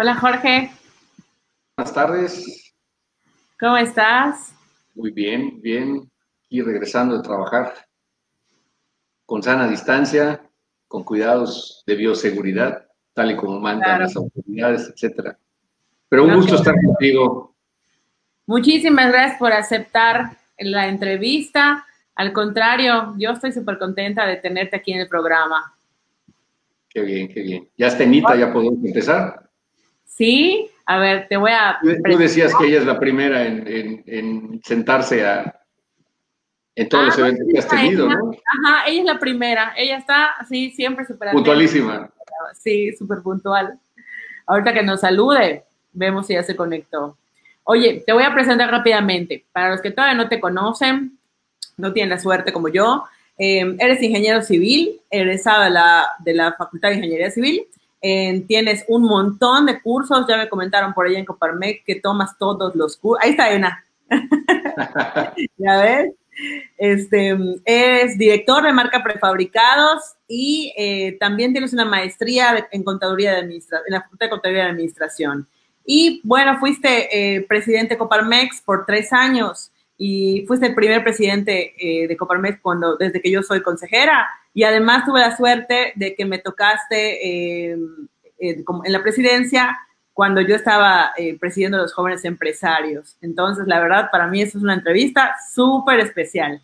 Hola Jorge. Buenas tardes. ¿Cómo estás? Muy bien, bien. Y regresando de trabajar con sana distancia, con cuidados de bioseguridad, tal y como mandan las autoridades, etcétera. Pero un gusto estar contigo. Muchísimas gracias por aceptar la entrevista. Al contrario, yo estoy súper contenta de tenerte aquí en el programa. Qué bien, qué bien. ¿Ya está Nita? ¿Ya podemos empezar? Sí, a ver, te voy a... Tú decías que ella es la primera en, sentarse a, en todos los ah, eventos que has tenido, ¿no? Ajá, ella es la primera. Ella está, sí, siempre súper... Puntualísima. Sí, súper puntual. Ahorita que nos salude, vemos si ya se conectó. Oye, te voy a presentar rápidamente. Para los que todavía no te conocen, no tienen la suerte como yo, eh, eres ingeniero civil, egresado de la, de la Facultad de Ingeniería Civil. Eh, tienes un montón de cursos, ya me comentaron por allá en Coparmec que tomas todos los cursos. Ahí está Ena. ya ves. Este, eres director de marca prefabricados y eh, también tienes una maestría en contaduría de administración, en la Facultad de Contaduría de Administración. Y bueno, fuiste presidente de Coparmex por tres años y fuiste el primer presidente eh, de Coparmex cuando, desde que yo soy consejera. Y además tuve la suerte de que me tocaste eh, en la presidencia cuando yo estaba eh, presidiendo los jóvenes empresarios. Entonces, la verdad, para mí eso es una entrevista súper especial.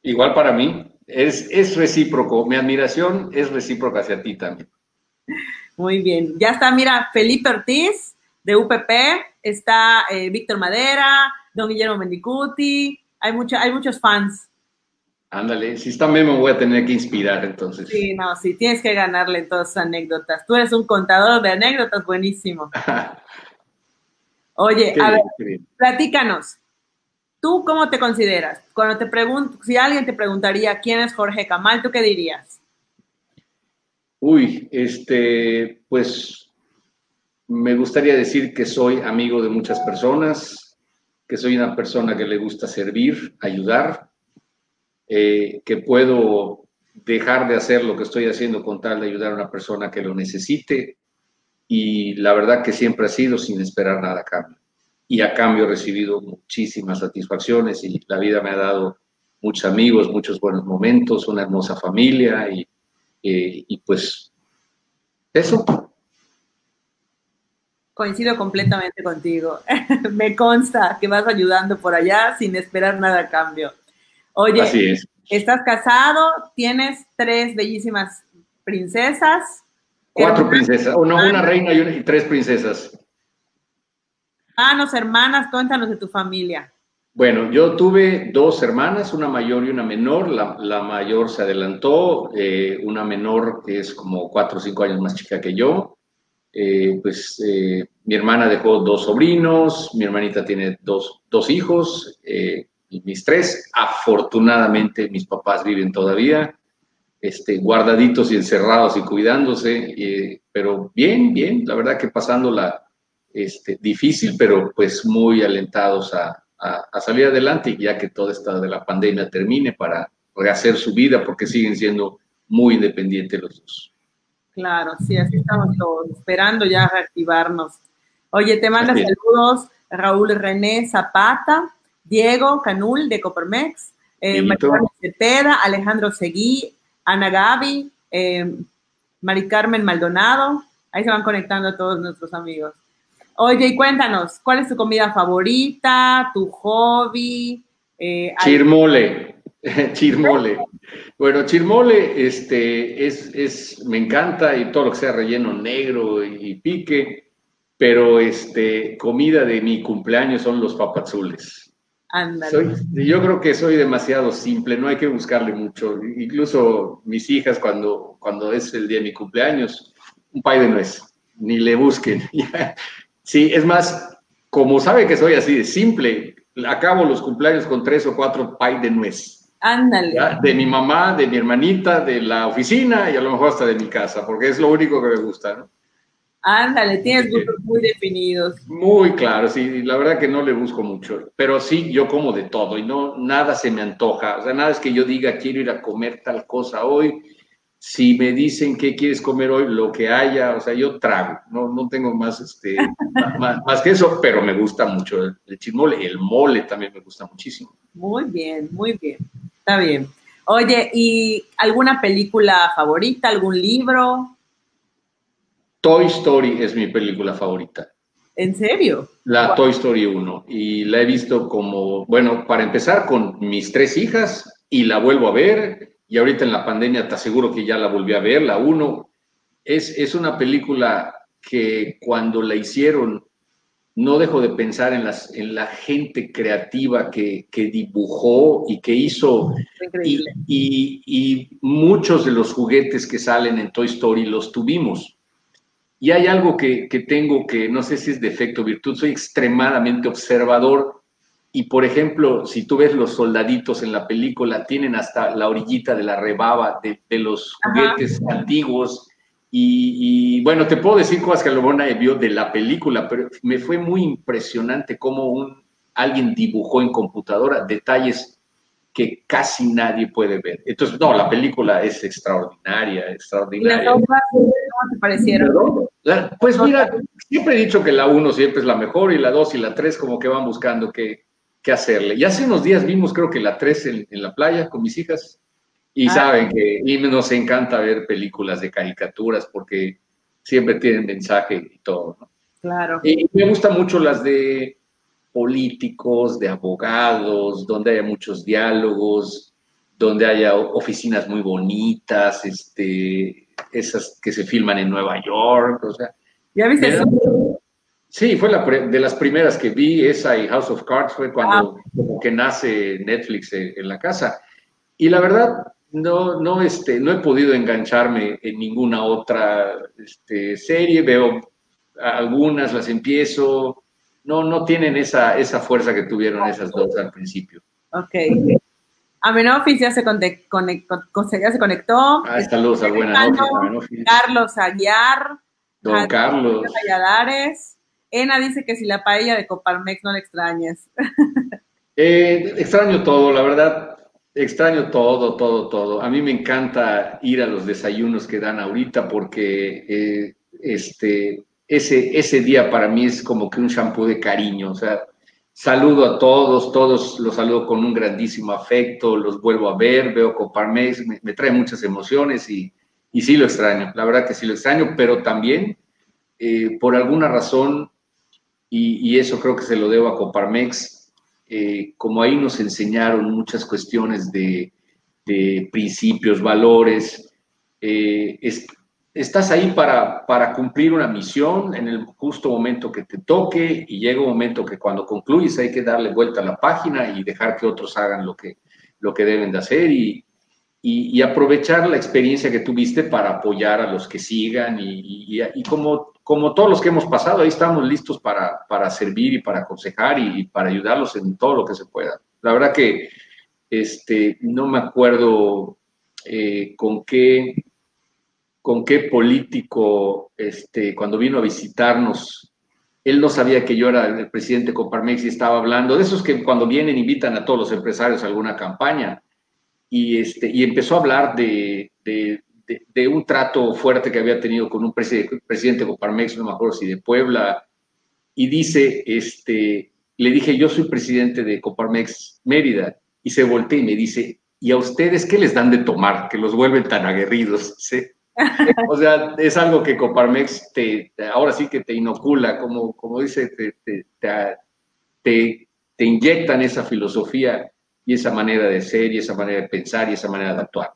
Igual para mí, es, es recíproco. Mi admiración es recíproca hacia ti también. Muy bien. Ya está, mira, Felipe Ortiz de UPP, está Víctor Madera, don Guillermo Mendicuti, hay, hay muchos fans. Ándale, si también me voy a tener que inspirar entonces. Sí, no, sí, tienes que ganarle todas esas anécdotas. Tú eres un contador de anécdotas buenísimo. Oye, a ver, platícanos. ¿Tú cómo te consideras? Cuando te pregunto, si alguien te preguntaría quién es Jorge Camal, ¿tú qué dirías? Uy, este, pues me gustaría decir que soy amigo de muchas personas, que soy una persona que le gusta servir, ayudar, eh, que puedo dejar de hacer lo que estoy haciendo con tal de ayudar a una persona que lo necesite y la verdad que siempre ha sido sin esperar nada a cambio. Y a cambio he recibido muchísimas satisfacciones y la vida me ha dado muchos amigos, muchos buenos momentos, una hermosa familia y, eh, y pues eso, Coincido completamente contigo. Me consta que vas ayudando por allá sin esperar nada a cambio. Oye, estás casado, tienes tres bellísimas princesas. Cuatro princesas, o no, una reina y, tres princesas. Hermanos, hermanas, cuéntanos de tu familia. Bueno, yo tuve dos hermanas, una mayor y una menor. La, mayor se adelantó, eh, una menor que es como cuatro o cinco años más chica que yo. Eh, pues eh, mi hermana dejó dos sobrinos, mi hermanita tiene dos, hijos, eh, y mis tres, afortunadamente mis papás viven todavía, este, guardaditos y encerrados y cuidándose, pero bien, bien, la verdad que pasándola este, difícil, pero pues muy alentados a, a salir adelante, ya que toda esta de la pandemia termine para rehacer su vida, porque siguen siendo muy independientes los dos. Claro, sí, así estamos todos, esperando ya reactivarnos. Oye, te manda saludos Raúl René Zapata, Diego Canul de Copermex, eh, Cepeda, Alejandro Seguí, Ana Gaby, eh, Mari Carmen Maldonado. Ahí se van conectando todos nuestros amigos. Oye, y cuéntanos, ¿cuál es tu comida favorita, tu hobby? Eh, Chirmole. chirmole. Bueno, chirmole este, es, es, me encanta y todo lo que sea relleno negro y, pique, pero este, comida de mi cumpleaños son los papazules. Yo creo que soy demasiado simple, no hay que buscarle mucho. Incluso mis hijas, cuando, cuando es el día de mi cumpleaños, un pay de nuez, ni le busquen. sí, es más, como sabe que soy así de simple, acabo los cumpleaños con tres o cuatro pay de nuez. Ándale. De mi mamá, de mi hermanita, de la oficina y a lo mejor hasta de mi casa, porque es lo único que me gusta, ¿no? Ándale, tienes gustos muy definidos. Muy claro, sí, la verdad que no le busco mucho, pero sí, yo como de todo y no, nada se me antoja, o sea, nada es que yo diga quiero ir a comer tal cosa hoy, si me dicen qué quieres comer hoy, lo que haya, o sea, yo trago, no, no tengo más, este, más, que eso, pero me gusta mucho el, el chismole, el mole también me gusta muchísimo. Muy bien, muy bien, está bien. Oye, ¿y alguna película favorita, algún libro? Toy Story es mi película favorita. ¿En serio? La Toy Story 1. Y la he visto como, bueno, para empezar con mis tres hijas y la vuelvo a ver. Y ahorita en la pandemia te aseguro que ya la volví a ver, la 1. Es, es una película que cuando la hicieron no dejo de pensar en, las, en la gente creativa que, dibujó y que hizo. Y, y, muchos de los juguetes que salen en Toy Story los tuvimos. Y hay algo que, que tengo que, no sé si es defecto o virtud, soy extremadamente observador. Y por ejemplo, si tú ves los soldaditos en la película, tienen hasta la orillita de la rebaba de, de los juguetes antiguos y, bueno, te puedo decir cosas que Lobona vio de la película, pero me fue muy impresionante cómo un, alguien dibujó en computadora detalles que casi nadie puede ver. Entonces, no, la película es extraordinaria, extraordinaria. ¿Y las cómo te parecieron? pues mira, siempre he dicho que la 1 siempre es la mejor y la 2 y la 3 como que van buscando qué, qué hacerle. Y hace unos días vimos creo que la 3 en, en la playa con mis hijas y ah. saben que y nos encanta ver películas de caricaturas porque siempre tienen mensaje y todo, ¿no? Claro. Y me gustan mucho las de políticos, de abogados, donde haya muchos diálogos, donde haya oficinas muy bonitas, este, esas que se filman en Nueva York, o sea. ¿Ya viste eso? Sí, fue la de las primeras que vi, esa y House of Cards fue cuando ah. como que nace Netflix en la casa. Y la verdad, no, no, este, no he podido engancharme en ninguna otra este, serie, veo algunas, las empiezo, no, no tienen esa, esa fuerza que tuvieron esas dos al principio. Ok. Amenofis ya se, ya se conectó. Ah, saludos a buena noche, Carlos Aguiar. Don Carlos. Valladares. Ena dice que si la paella de Coparmex no la extrañas. Eh, extraño todo, la verdad. Extraño todo, todo, todo. A mí me encanta ir a los desayunos que dan ahorita porque eh, este, ese, ese día para mí es como que un shampoo de cariño. O sea, saludo a todos, todos los saludo con un grandísimo afecto, los vuelvo a ver, veo Coparmex, me, trae muchas emociones y, y, sí lo extraño. La verdad que sí lo extraño, pero también eh, por alguna razón, y, eso creo que se lo debo a Coparmex, eh, como ahí nos enseñaron muchas cuestiones de, principios, valores, eh, estás ahí para, para, cumplir una misión en el justo momento que te toque y llega un momento que cuando concluyes hay que darle vuelta a la página y dejar que otros hagan lo que, lo que deben de hacer y, y, aprovechar la experiencia que tuviste para apoyar a los que sigan y, y como como todos los que hemos pasado, ahí estamos listos para, para servir y para aconsejar y, para ayudarlos en todo lo que se pueda. La verdad que este, no me acuerdo eh, con qué con qué político, este, cuando vino a visitarnos, él no sabía que yo era el presidente Coparmex y estaba hablando de esos que cuando vienen invitan a todos los empresarios a alguna campaña. Y, este, y empezó a hablar de, de, un trato fuerte que había tenido con un presidente, presidente Coparmex, no me acuerdo si de Puebla, y dice, este, le dije, yo soy presidente de Coparmex Mérida, y se voltea y me dice, ¿y a ustedes qué les dan de tomar que los vuelven tan aguerridos? o sea, es algo que Coparmex te, ahora sí que te inocula, como, como dice, te, te, te, te inyectan esa filosofía y esa manera de ser y esa manera de pensar y esa manera de actuar.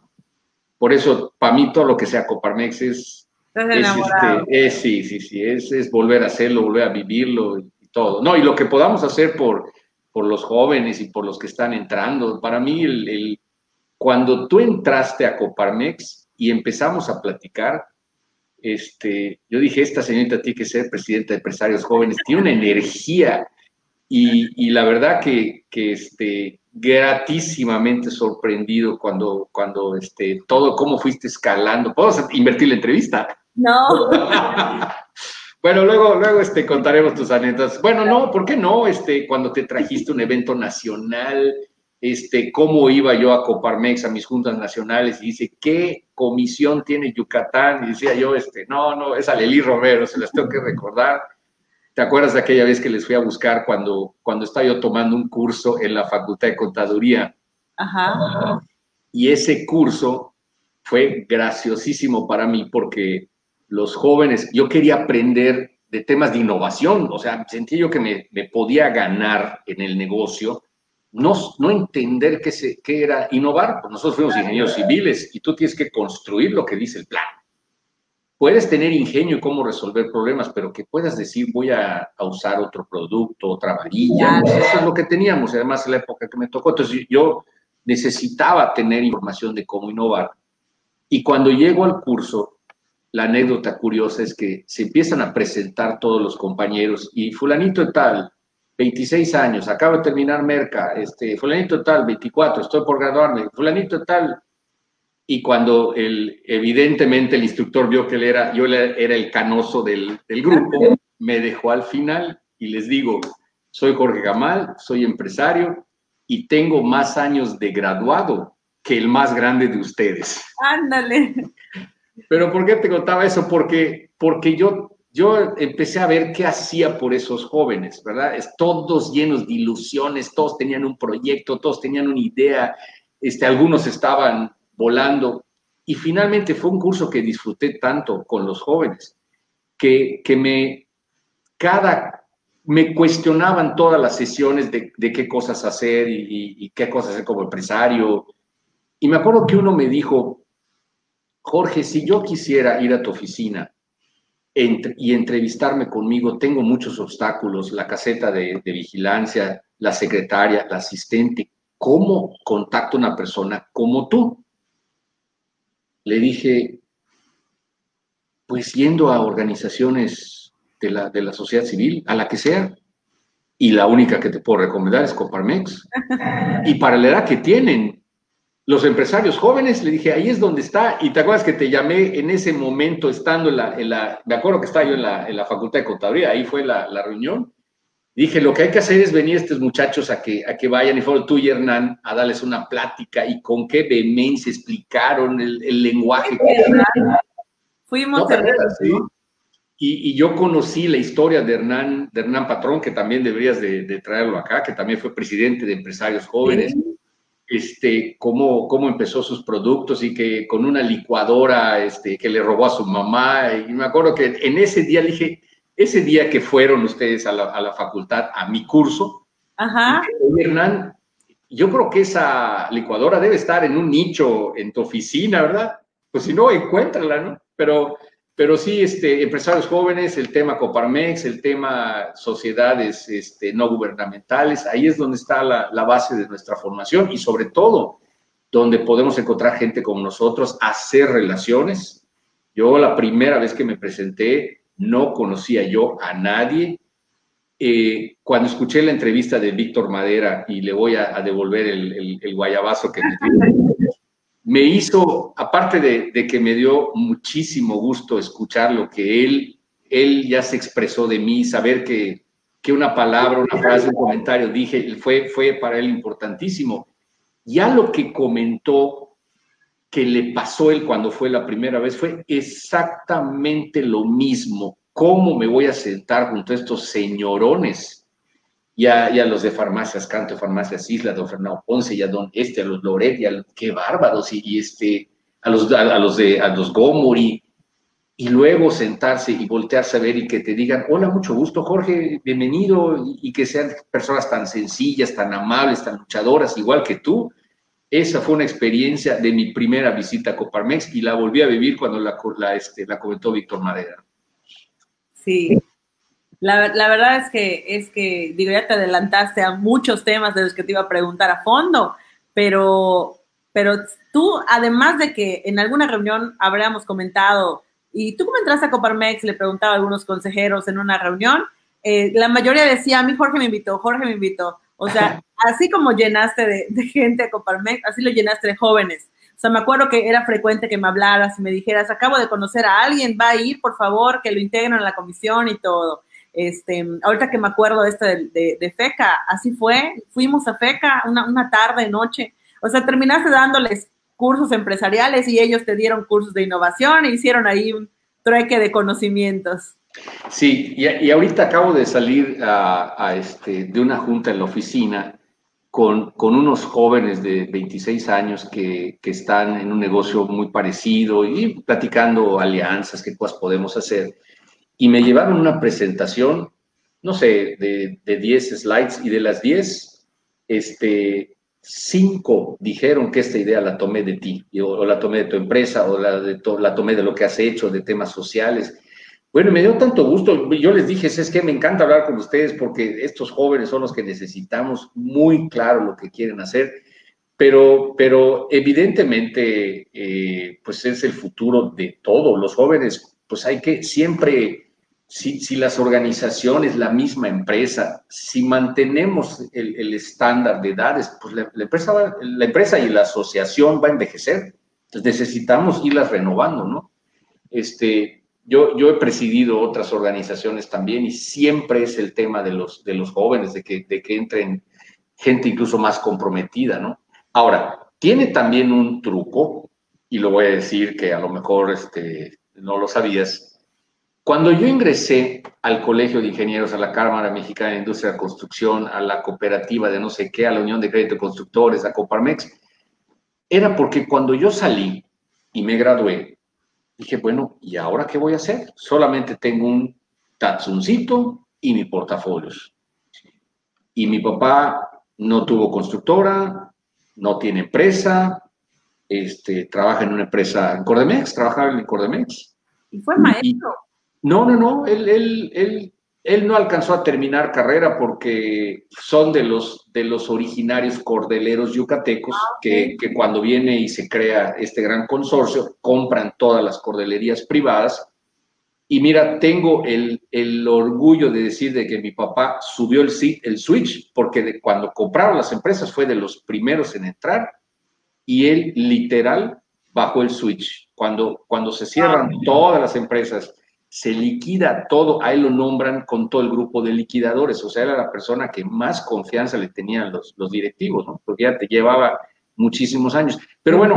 Por eso, para mí, todo lo que sea Coparmex es. Este, es, sí, sí, sí, es, es, volver a hacerlo, volver a vivirlo y, todo. No, y lo que podamos hacer por, por los jóvenes y por los que están entrando. Para mí, el, cuando tú entraste a Coparmex y empezamos a platicar, este, yo dije, esta señorita tiene que ser presidenta de empresarios jóvenes, tiene una energía y, y la verdad que, que este, gratísimamente sorprendido cuando, cuando este, todo, cómo fuiste escalando. ¿Puedo invertir la entrevista? No. bueno, luego, luego este, contaremos tus anécdotas. Bueno, no, ¿por qué no? Este, cuando te trajiste un evento nacional, este, cómo iba yo a Coparmex, a mis juntas nacionales, y dice, ¿qué comisión tiene Yucatán? Y decía yo, este, no, no, es a Lelí Romero, se las tengo que recordar. ¿Te acuerdas de aquella vez que les fui a buscar cuando, cuando estaba yo tomando un curso en la Facultad de Contaduría? Ajá. Y ese curso fue graciosísimo para mí porque los jóvenes, yo quería aprender de temas de innovación, o sea, sentí yo que me, me podía ganar en el negocio, no, no entender qué, se, qué era innovar, pues nosotros fuimos ingenieros civiles y tú tienes que construir lo que dice el plan. Puedes tener ingenio y cómo resolver problemas, pero que puedas decir voy a, usar otro producto, otra varilla, pues eso es lo que teníamos, además en la época que me tocó. Entonces yo necesitaba tener información de cómo innovar. Y cuando llego al curso, la anécdota curiosa es que se empiezan a presentar todos los compañeros y fulanito tal, 26 años, acabo de terminar Merca, este, fulanito tal, 24, estoy por graduarme, fulanito tal. Y cuando el, evidentemente el instructor vio que él era, yo era el canoso del, del grupo, me dejó al final y les digo, soy Jorge Gamal, soy empresario y tengo más años de graduado que el más grande de ustedes. Ándale. Pero ¿por qué te contaba eso? Porque, porque yo, yo empecé a ver qué hacía por esos jóvenes, ¿verdad? Todos llenos de ilusiones, todos tenían un proyecto, todos tenían una idea, este, algunos estaban volando. Y finalmente fue un curso que disfruté tanto con los jóvenes, que, que me, cada, me cuestionaban todas las sesiones de, de qué cosas hacer y, y, qué cosas hacer como empresario. Y me acuerdo que uno me dijo, Jorge, si yo quisiera ir a tu oficina y entrevistarme conmigo, tengo muchos obstáculos, la caseta de, vigilancia, la secretaria, la asistente, ¿cómo contacto a una persona como tú? Le dije, pues yendo a organizaciones de la, de la sociedad civil, a la que sea, y la única que te puedo recomendar es Coparmex. Y para la edad que tienen, los empresarios jóvenes, le dije, ahí es donde está, y te acuerdas que te llamé en ese momento, estando en la, en la me acuerdo que estaba yo en la, en la Facultad de Contaduría, ahí fue la, la, reunión, dije, lo que hay que hacer es venir estos muchachos a que, a que vayan, y fueron tú y Hernán, a darles una plática, y con qué vehemencia explicaron el, el lenguaje. Fuimos no, y, y, yo conocí la historia de Hernán, de Hernán Patrón, que también deberías de, de traerlo acá, que también fue presidente de empresarios jóvenes. ¿Sí? Este, cómo, cómo empezó sus productos y que con una licuadora este, que le robó a su mamá. Y me acuerdo que en ese día le dije, ese día que fueron ustedes a la, a la facultad, a mi curso, Ajá. Dije, Hernán, yo creo que esa licuadora debe estar en un nicho en tu oficina, ¿verdad? Pues si no, encuéntrala, ¿no? Pero pero sí, este, empresarios jóvenes, el tema Coparmex, el tema sociedades este, no gubernamentales, ahí es donde está la, la, base de nuestra formación y sobre todo donde podemos encontrar gente como nosotros, hacer relaciones. Yo la primera vez que me presenté no conocía yo a nadie. Eh, cuando escuché la entrevista de Víctor Madera, y le voy a, a devolver el, el, el, guayabazo que me dio, me hizo, aparte de, que me dio muchísimo gusto escuchar lo que él, él ya se expresó de mí, saber que, que una palabra, una frase, un comentario dije, fue, fue para él importantísimo. Ya lo que comentó que le pasó él cuando fue la primera vez fue exactamente lo mismo. ¿Cómo me voy a sentar junto a estos señorones? Y a, y los de farmacias Canto, farmacias Isla, don Fernando Ponce, y don este, a los Loret, y a, qué bárbaros, y, este, a los, a, a, los de, a los Gomori, y luego sentarse y voltearse a ver y que te digan, hola, mucho gusto, Jorge, bienvenido, y, y que sean personas tan sencillas, tan amables, tan luchadoras, igual que tú. Esa fue una experiencia de mi primera visita a Coparmex y la volví a vivir cuando la, la, este, la comentó Víctor Madera. Sí, la, la, verdad es que, es que, digo, ya te adelantaste a muchos temas de los que te iba a preguntar a fondo, pero, pero tú, además de que en alguna reunión habríamos comentado, y tú como entraste a Coparmex, le preguntaba a algunos consejeros en una reunión, eh, la mayoría decía, a mí Jorge me invitó, Jorge me invitó. O sea, así como llenaste de, de gente a Coparmex, así lo llenaste de jóvenes. O sea, me acuerdo que era frecuente que me hablaras y me dijeras, acabo de conocer a alguien, va a ir, por favor, que lo integren a la comisión y todo. Este, ahorita que me acuerdo de este de, FECA, así fue, fuimos a FECA una, una tarde, noche, o sea, terminaste dándoles cursos empresariales y ellos te dieron cursos de innovación e hicieron ahí un trueque de conocimientos. Sí, y, ahorita acabo de salir este, de una junta en la oficina con, con unos jóvenes de 26 años que, que, están en un negocio muy parecido y platicando alianzas, qué cosas podemos hacer. Y me llevaron una presentación, no sé, de, de 10 slides y de las 10, este, cinco dijeron que esta idea la tomé de ti, o, la tomé de tu empresa, o la, de la tomé de lo que has hecho, de temas sociales. Bueno, me dio tanto gusto. Yo les dije, es que me encanta hablar con ustedes porque estos jóvenes son los que necesitamos muy claro lo que quieren hacer, pero, pero evidentemente, eh, pues es el futuro de todo. Los jóvenes, pues hay que siempre si, las organizaciones, la misma empresa, si mantenemos el, estándar de edades, pues la, empresa la empresa y la asociación va a envejecer. Entonces necesitamos irlas renovando, ¿no? Este, yo, yo he presidido otras organizaciones también y siempre es el tema de los, de los jóvenes, de que, de que entren gente incluso más comprometida, ¿no? Ahora, tiene también un truco, y lo voy a decir que a lo mejor este, no lo sabías, cuando yo ingresé al Colegio de Ingenieros, a la Cámara Mexicana de Industria de Construcción, a la cooperativa de no sé qué, a la Unión de Crédito Constructores, a Coparmex, era porque cuando yo salí y me gradué, dije, bueno, ¿y ahora qué voy a hacer? Solamente tengo un tatsuncito y mi portafolios. Y mi papá no tuvo constructora, no tiene empresa, este, trabaja en una empresa en Cordemex, trabajaba en Cordemex. Y fue maestro. No, no, no, él, él, él, él, no alcanzó a terminar carrera porque son de los, de los originarios cordeleros yucatecos ah, que, que, cuando viene y se crea este gran consorcio, compran todas las cordelerías privadas. Y mira, tengo el, el orgullo de decir de que mi papá subió el, el switch porque de, cuando compraron las empresas fue de los primeros en entrar y él literal bajó el switch. Cuando, cuando se cierran ah, todas las empresas se liquida todo, ahí lo nombran con todo el grupo de liquidadores, o sea, era la persona que más confianza le tenían los, los directivos, ¿no? Porque ya te llevaba muchísimos años. Pero bueno,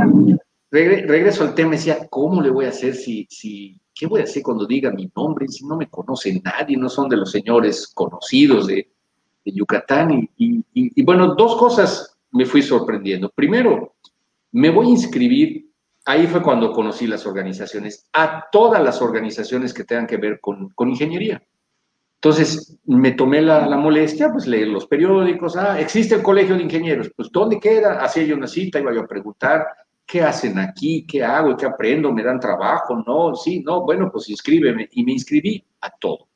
regreso al tema, decía, ¿cómo le voy a hacer si, si, qué voy a hacer cuando diga mi nombre? Si no me conoce nadie, no son de los señores conocidos de, de Yucatán. Y, y bueno, dos cosas me fui sorprendiendo. Primero, me voy a inscribir ahí fue cuando conocí las organizaciones, a todas las organizaciones que tengan que ver con, ingeniería. Entonces me tomé la, molestia, pues leer los periódicos, ah, existe el colegio de ingenieros, pues ¿dónde queda? Hacía yo una cita, iba yo a preguntar, ¿qué hacen aquí? ¿Qué hago? ¿Qué aprendo? ¿Me dan trabajo? No, sí, no, bueno, pues inscríbeme. Y me inscribí a todo.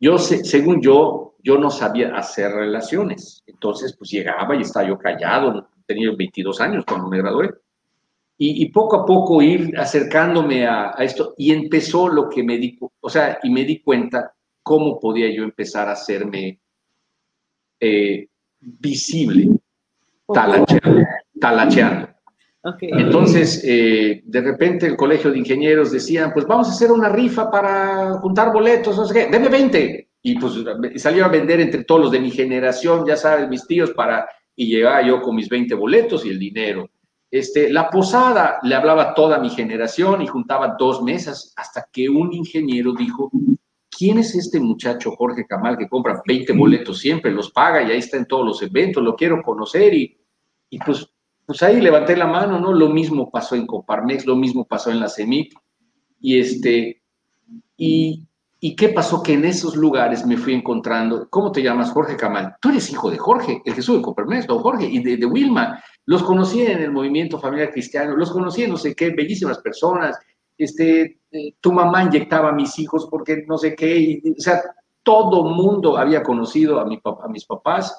Yo, según yo, yo no sabía hacer relaciones. Entonces, pues llegaba y estaba yo callado, tenía 22 años cuando me gradué y, poco a poco ir acercándome a, esto y empezó lo que me di, o sea, y me di cuenta cómo podía yo empezar a hacerme eh, visible, talacheando. talacheando. Entonces, eh, de repente el colegio de ingenieros decían, pues vamos a hacer una rifa para juntar boletos, no sé qué, deme 20. Y pues salió a vender entre todos los de mi generación, ya sabes, mis tíos, para, y llegaba yo con mis 20 boletos y el dinero. Este, la posada le hablaba toda mi generación y juntaba dos mesas hasta que un ingeniero dijo, ¿quién es este muchacho Jorge Camal que compra 20 boletos siempre, los paga y ahí está en todos los eventos, lo quiero conocer y, y pues, pues ahí levanté la mano, ¿no? Lo mismo pasó en Coparmex, lo mismo pasó en la CEMIP y este, y, ¿Y qué pasó? Que en esos lugares me fui encontrando, ¿cómo te llamas? Jorge Camal. Tú eres hijo de Jorge, el Jesús de Copermex, Jorge, y de, de, Wilma. Los conocí en el movimiento familiar cristiano, los conocí en no sé qué, bellísimas personas. Este, eh, tu mamá inyectaba a mis hijos porque no sé qué. o sea, todo mundo había conocido a, mi, a mis papás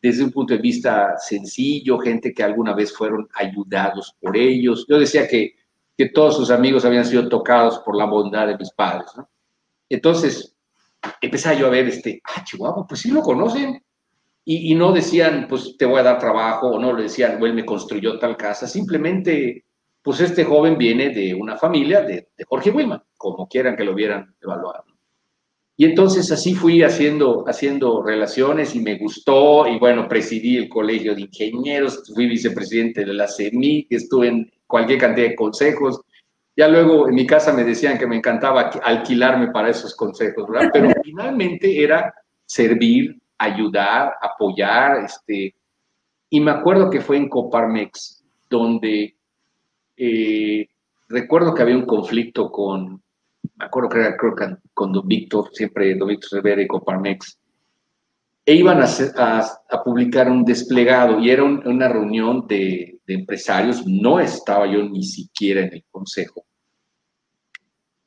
desde un punto de vista sencillo, gente que alguna vez fueron ayudados por ellos. Yo decía que, que todos sus amigos habían sido tocados por la bondad de mis padres, ¿no? Entonces, empecé yo a ver, este, ah, Chihuahua, pues sí lo conocen. Y, no decían, pues te voy a dar trabajo, o no le decían, él me construyó tal casa. Simplemente, pues este joven viene de una familia de, Jorge Wilma, como quieran que lo hubieran evaluado. Y entonces así fui haciendo, haciendo relaciones y me gustó y bueno, presidí el Colegio de Ingenieros, fui vicepresidente de la CEMI, estuve en cualquier cantidad de consejos. Ya luego en mi casa me decían que me encantaba alquilarme para esos consejos, ¿verdad? Pero finalmente era servir, ayudar, apoyar, este, y me acuerdo que fue en Coparmex, donde eh, recuerdo que había un conflicto con, me acuerdo que era con don Víctor, siempre don Víctor Rivera y Coparmex, e iban a, publicar un desplegado y era una reunión de, empresarios, no estaba yo ni siquiera en el consejo.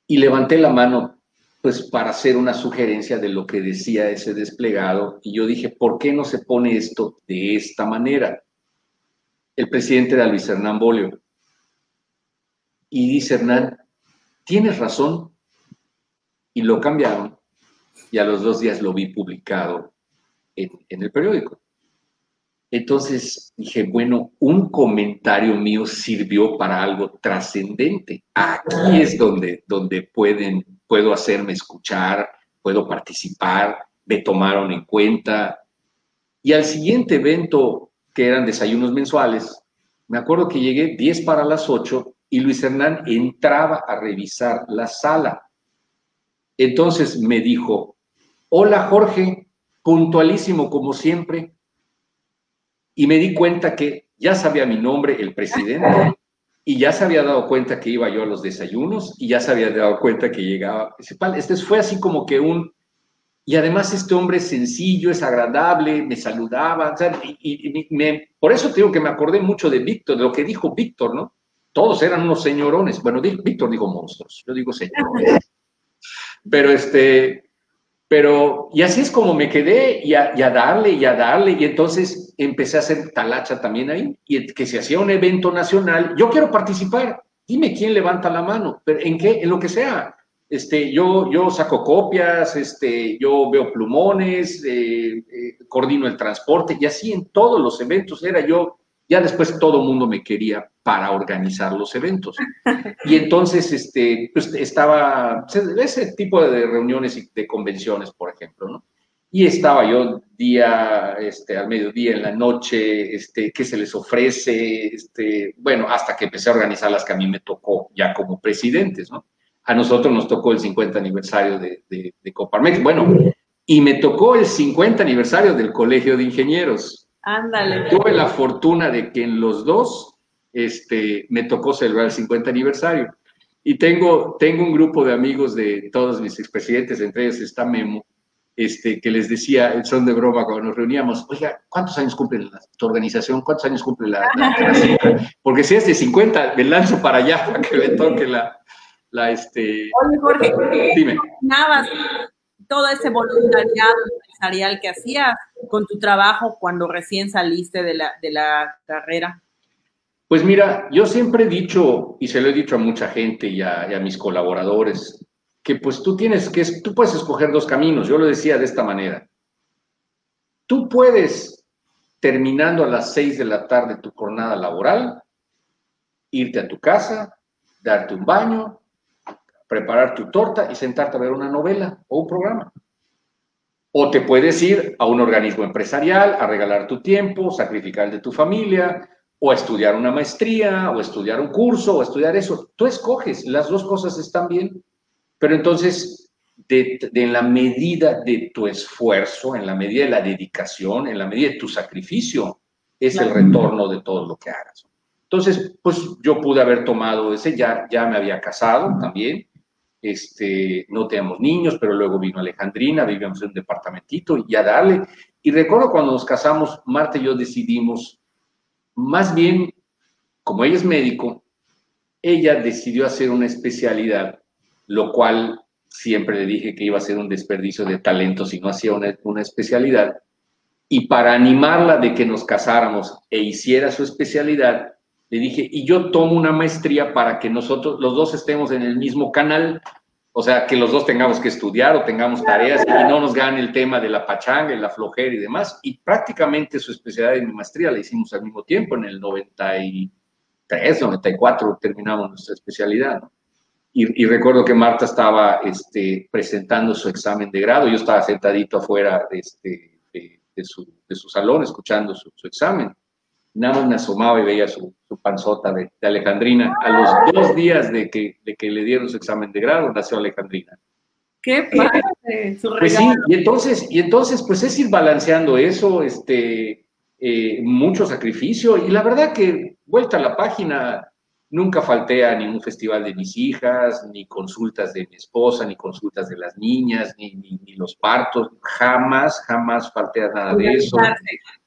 Y levanté la mano pues para hacer una sugerencia de lo que decía ese desplegado y yo dije, ¿por qué no se pone esto de esta manera? El presidente era Luis Hernán Bolio. Y dice Hernán, tienes razón. Y lo cambiaron y a los dos días lo vi publicado en, en el periódico. Entonces dije, bueno, un comentario mío sirvió para algo trascendente. Aquí es donde, donde pueden, puedo hacerme escuchar, puedo participar, me tomaron en cuenta. Y al siguiente evento, que eran desayunos mensuales, me acuerdo que llegué 10 para las 8 y Luis Hernán entraba a revisar la sala. Entonces me dijo, hola Jorge, puntualísimo como siempre, y me di cuenta que ya sabía mi nombre el presidente y ya se había dado cuenta que iba yo a los desayunos y ya se había dado cuenta que llegaba principal. Este fue así como que un... Y además este hombre es sencillo, es agradable, me saludaba, y, me, por eso te digo que me acordé mucho de Víctor, de lo que dijo Víctor, ¿no? Todos eran unos señorones. Bueno, Víctor dijo monstruos, yo digo señorones. Pero este, pero, y así es como me quedé y a, darle y a darle. Y entonces empecé a hacer talacha también ahí. Y que se hacía un evento nacional, yo quiero participar. Dime quién levanta la mano. ¿Pero ¿En qué? En lo que sea. Este, yo, yo saco copias, este, yo veo plumones, eh, eh, coordino el transporte y así en todos los eventos era yo ya después todo el mundo me quería para organizar los eventos. Y entonces este, pues, estaba ese tipo de reuniones y de convenciones, por ejemplo, ¿no? Y estaba yo día, este, al mediodía, en la noche, este, qué se les ofrece, este, bueno, hasta que empecé a organizar las que a mí me tocó ya como presidentes, ¿no? A nosotros nos tocó el 50 aniversario de, de, de Coparmex, bueno, y me tocó el 50 aniversario del Colegio de Ingenieros. Ándale. Tuve la fortuna de que en los dos este, me tocó celebrar el 50 aniversario. Y tengo, tengo un grupo de amigos de todos mis expresidentes, entre ellos está Memo, este, que les decía, son de broma cuando nos reuníamos, oiga, ¿cuántos años cumple tu organización? ¿Cuántos años cumple la, Porque si es de 50, me lanzo para allá para que me toque la, la este... Oye, Jorge, dime. todo ese voluntariado empresarial que hacías con tu trabajo cuando recién saliste de la, de la carrera? Pues mira, yo siempre he dicho, y se lo he dicho a mucha gente y a, y a mis colaboradores, que pues tú tienes que, tú puedes escoger dos caminos. Yo lo decía de esta manera. Tú puedes, terminando a las seis de la tarde tu jornada laboral, irte a tu casa, darte un baño, preparar tu torta y sentarte a ver una novela o un programa. O te puedes ir a un organismo empresarial a regalar tu tiempo, sacrificar el de tu familia, o a estudiar una maestría, o estudiar un curso, o estudiar eso. Tú escoges, las dos cosas están bien, pero entonces, de, en la medida de tu esfuerzo, en la medida de la dedicación, en la medida de tu sacrificio, es el retorno de todo lo que hagas. Entonces, pues yo pude haber tomado ese, ya, ya me había casado también, este, no teníamos niños, pero luego vino Alejandrina, vivíamos en un departamentito y a darle. Y recuerdo cuando nos casamos, Marta y yo decidimos, más bien, como ella es médico, ella decidió hacer una especialidad, lo cual siempre le dije que iba a ser un desperdicio de talento si no hacía una, una especialidad. Y para animarla de que nos casáramos e hiciera su especialidad, le dije, y yo tomo una maestría para que nosotros los dos estemos en el mismo canal, o sea, que los dos tengamos que estudiar o tengamos tareas y no nos gane el tema de la pachanga y la flojera y demás. Y prácticamente su especialidad en mi maestría la hicimos al mismo tiempo, en el 93, 94 terminamos nuestra especialidad. y, recuerdo que Marta estaba este, presentando su examen de grado, yo estaba sentadito afuera de, este, de, su, salón escuchando su, examen. Nada más me asomaba y veía su, panzota de, Alejandrina. A los dos días de que, de que le dieron su examen de grado, nació Alejandrina. ¡Qué padre! Su pues sí, y entonces, y entonces, pues es ir balanceando eso, este, eh, mucho sacrificio, y la verdad que, vuelta a la página, Nunca falté a ningún festival de mis hijas, ni consultas de mi esposa, ni consultas de las niñas, ni, ni, los partos. Jamás, jamás falté a nada de eso.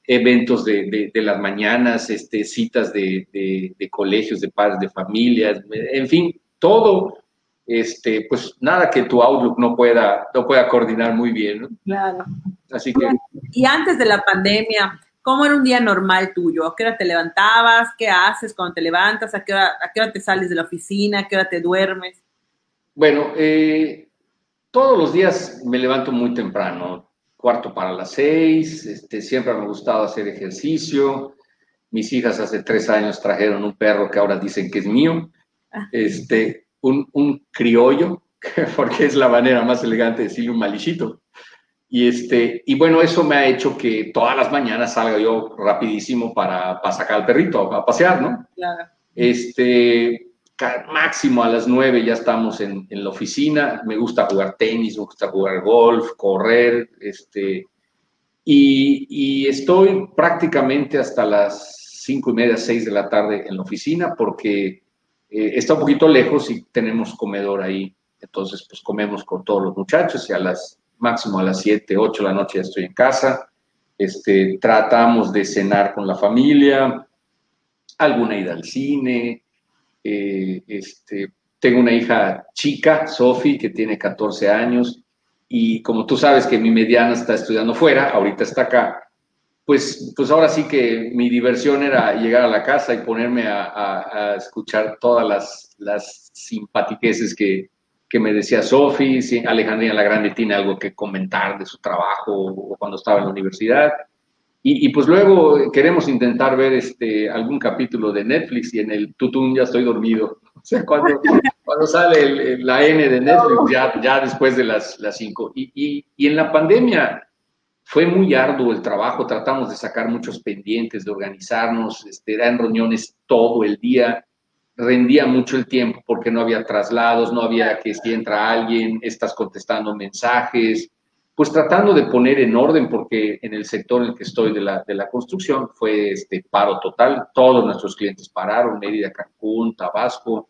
Eventos de, de, las mañanas, este, citas de, de, colegios, de padres de familias, en fin, todo, este, pues nada que tu Outlook no pueda, no pueda coordinar muy bien. Claro. Así que. Y antes de la pandemia, ¿Cómo era un día normal tuyo? ¿A qué hora te levantabas? ¿Qué haces cuando te levantas? ¿A qué hora, a qué hora te sales de la oficina? ¿A qué hora te duermes? Bueno, eh, todos los días me levanto muy temprano, cuarto para las seis, este, siempre me ha gustado hacer ejercicio. Mis hijas hace tres años trajeron un perro que ahora dicen que es mío, ah. este, un, un criollo, porque es la manera más elegante de decirle un malichito. Y, este, y bueno, eso me ha hecho que todas las mañanas salga yo rapidísimo para, para sacar al perrito a pasear, ¿no? Claro. Este, máximo a las nueve ya estamos en, en, la oficina. Me gusta jugar tenis, me gusta jugar golf, correr, este, y, y estoy prácticamente hasta las cinco y media, seis de la tarde en la oficina porque eh, está un poquito lejos y tenemos comedor ahí. Entonces, pues comemos con todos los muchachos y a las máximo a las 7, 8 de la noche ya estoy en casa. Este, tratamos de cenar con la familia, alguna ida al cine. Eh, este, tengo una hija chica, Sofi, que tiene 14 años, y como tú sabes que mi mediana está estudiando fuera, ahorita está acá, pues, pues ahora sí que mi diversión era llegar a la casa y ponerme a, escuchar todas las, las simpatiqueces que, que me decía Sofi, si Alejandrina la Grande tiene algo que comentar de su trabajo o cuando estaba en la universidad. Y, pues luego queremos intentar ver este, algún capítulo de Netflix y en el tutún ya estoy dormido. O sea, cuando, cuando sale la N de Netflix, ya, ya después de las 5. y, y, y en la pandemia fue muy arduo el trabajo, tratamos de sacar muchos pendientes, de organizarnos, este, eran reuniones todo el día rendía mucho el tiempo porque no había traslados, no había que si entra alguien, estás contestando mensajes, pues tratando de poner en orden porque en el sector en el que estoy de la, de la construcción fue este paro total, todos nuestros clientes pararon, Mérida, Cancún, Tabasco,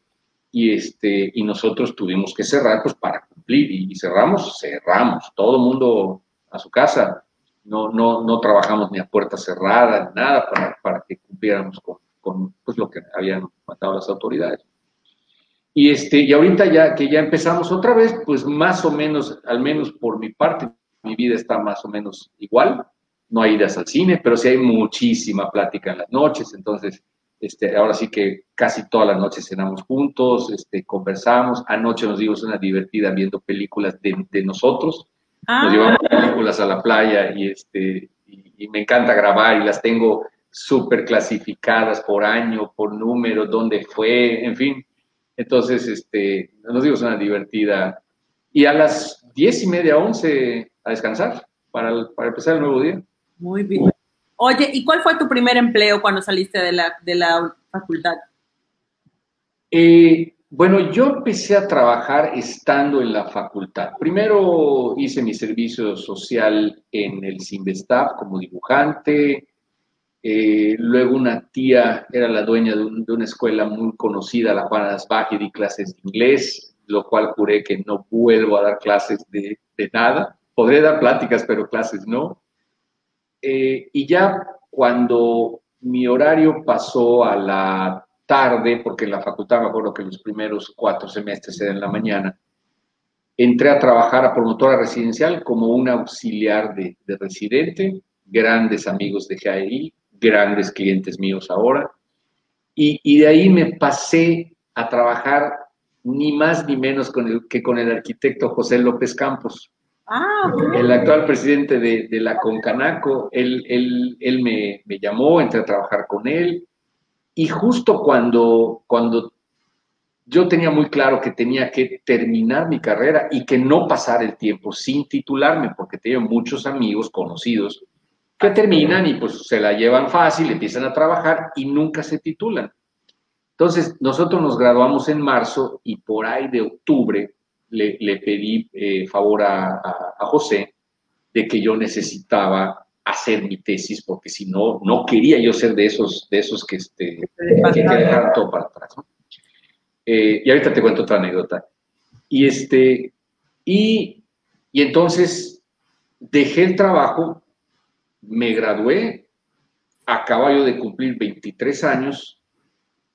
y, este, y nosotros tuvimos que cerrar pues para cumplir y, cerramos, cerramos, todo el mundo a su casa, no, no, no trabajamos ni a puerta cerrada, nada para, para que cumpliéramos con, con pues, lo que habían matado las autoridades. Y, este, y ahorita ya que ya empezamos otra vez, pues más o menos, al menos por mi parte, mi vida está más o menos igual. No hay idas al cine, pero sí hay muchísima plática en las noches. Entonces, este, ahora sí que casi todas las noches cenamos juntos, este, conversamos. Anoche nos dimos una divertida viendo películas de, de nosotros. Nos ah. llevamos películas a la playa y, este, y me encanta grabar y las tengo súper clasificadas por año, por número, dónde fue, en fin. Entonces, este, nos dimos una divertida. Y a las diez y media, once, a descansar para, para empezar el nuevo día. Muy bien. Oye, ¿y cuál fue tu primer empleo cuando saliste de la, de la facultad? Eh, bueno, yo empecé a trabajar estando en la facultad. Primero hice mi servicio social en el Sinvestav como dibujante, eh, luego una tía era la dueña de, una escuela muy conocida, la Juana Asbach, y di clases de inglés, lo cual juré que no vuelvo a dar clases de, nada. Podré dar pláticas, pero clases no. Eh, y ya cuando mi horario pasó a la tarde, porque en la facultad me acuerdo que los primeros cuatro semestres eran en la mañana, entré a trabajar a promotora residencial como un auxiliar de, de residente, grandes amigos de GAI, grandes clientes míos ahora. Y, de ahí me pasé a trabajar ni más ni menos con el, que con el arquitecto José López Campos. Ah, el actual presidente de, la Concanaco, él, él, él me, me, llamó, entré a trabajar con él, y justo cuando, cuando yo tenía muy claro que tenía que terminar mi carrera y que no pasar el tiempo sin titularme, porque tengo muchos amigos conocidos que terminan y pues se la llevan fácil, empiezan a trabajar y nunca se titulan. Entonces, nosotros nos graduamos en marzo y por ahí de octubre le, pedí eh, favor a, José de que yo necesitaba hacer mi tesis, porque si no, no quería yo ser de esos, de esos que, este, que, dejaron todo para atrás. Eh, y ahorita te cuento otra anécdota. Y, este, y, y entonces dejé el trabajo, me gradué, a caballo de cumplir 23 años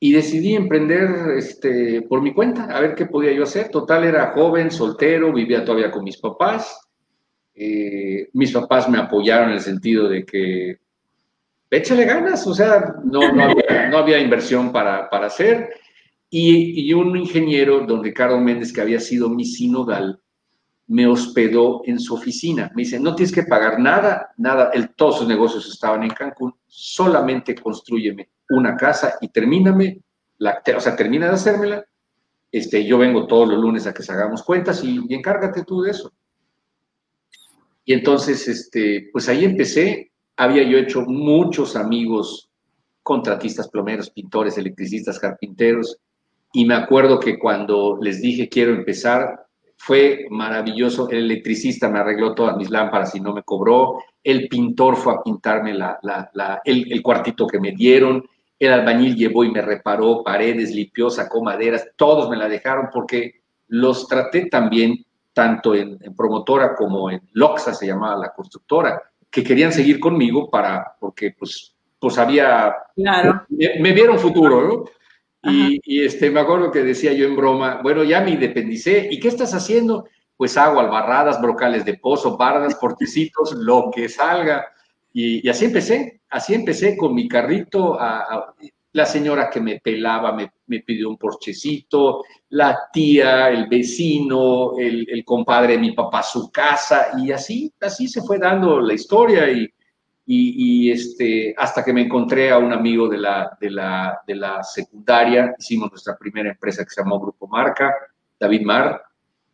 y decidí emprender este, por mi cuenta, a ver qué podía yo hacer. Total, era joven, soltero, vivía todavía con mis papás. Eh, mis papás me apoyaron en el sentido de que échale ganas, o sea, no, no, había, inversión para, para hacer. Y, un ingeniero, don Ricardo Méndez, que había sido mi sinodal, me hospedó en su oficina. Me dice, no tienes que pagar nada, nada, el, todos sus negocios estaban en Cancún, solamente construyeme una casa y termíname, la, o sea, termina de hacérmela, este, yo vengo todos los lunes a que se hagamos cuentas y, y encárgate tú de eso. Y entonces, este, pues ahí empecé, había yo hecho muchos amigos, contratistas, plomeros, pintores, electricistas, carpinteros, y me acuerdo que cuando les dije quiero empezar, fue maravilloso. El electricista me arregló todas mis lámparas y no me cobró. El pintor fue a pintarme la, el, el, cuartito que me dieron. El albañil llevó y me reparó paredes, limpió, sacó maderas. Todos me la dejaron porque los traté también, tanto en, promotora como en Loxa, se llamaba la constructora, que querían seguir conmigo para, porque pues, pues había, claro. me, me vieron futuro, ¿no? Y, este, me acuerdo que decía yo en broma, bueno, ya me independicé, ¿y qué estás haciendo? Pues hago albarradas, brocales de pozo, bardas, portecitos, lo que salga. Y, así empecé, así empecé con mi carrito. A, la señora que me pelaba me, me, pidió un porchecito, la tía, el vecino, el, compadre de mi papá, su casa, y así, así se fue dando la historia. Y, y, este, hasta que me encontré a un amigo de la, de, la, de la secundaria, hicimos nuestra primera empresa que se llamó Grupo Marca, David Mar,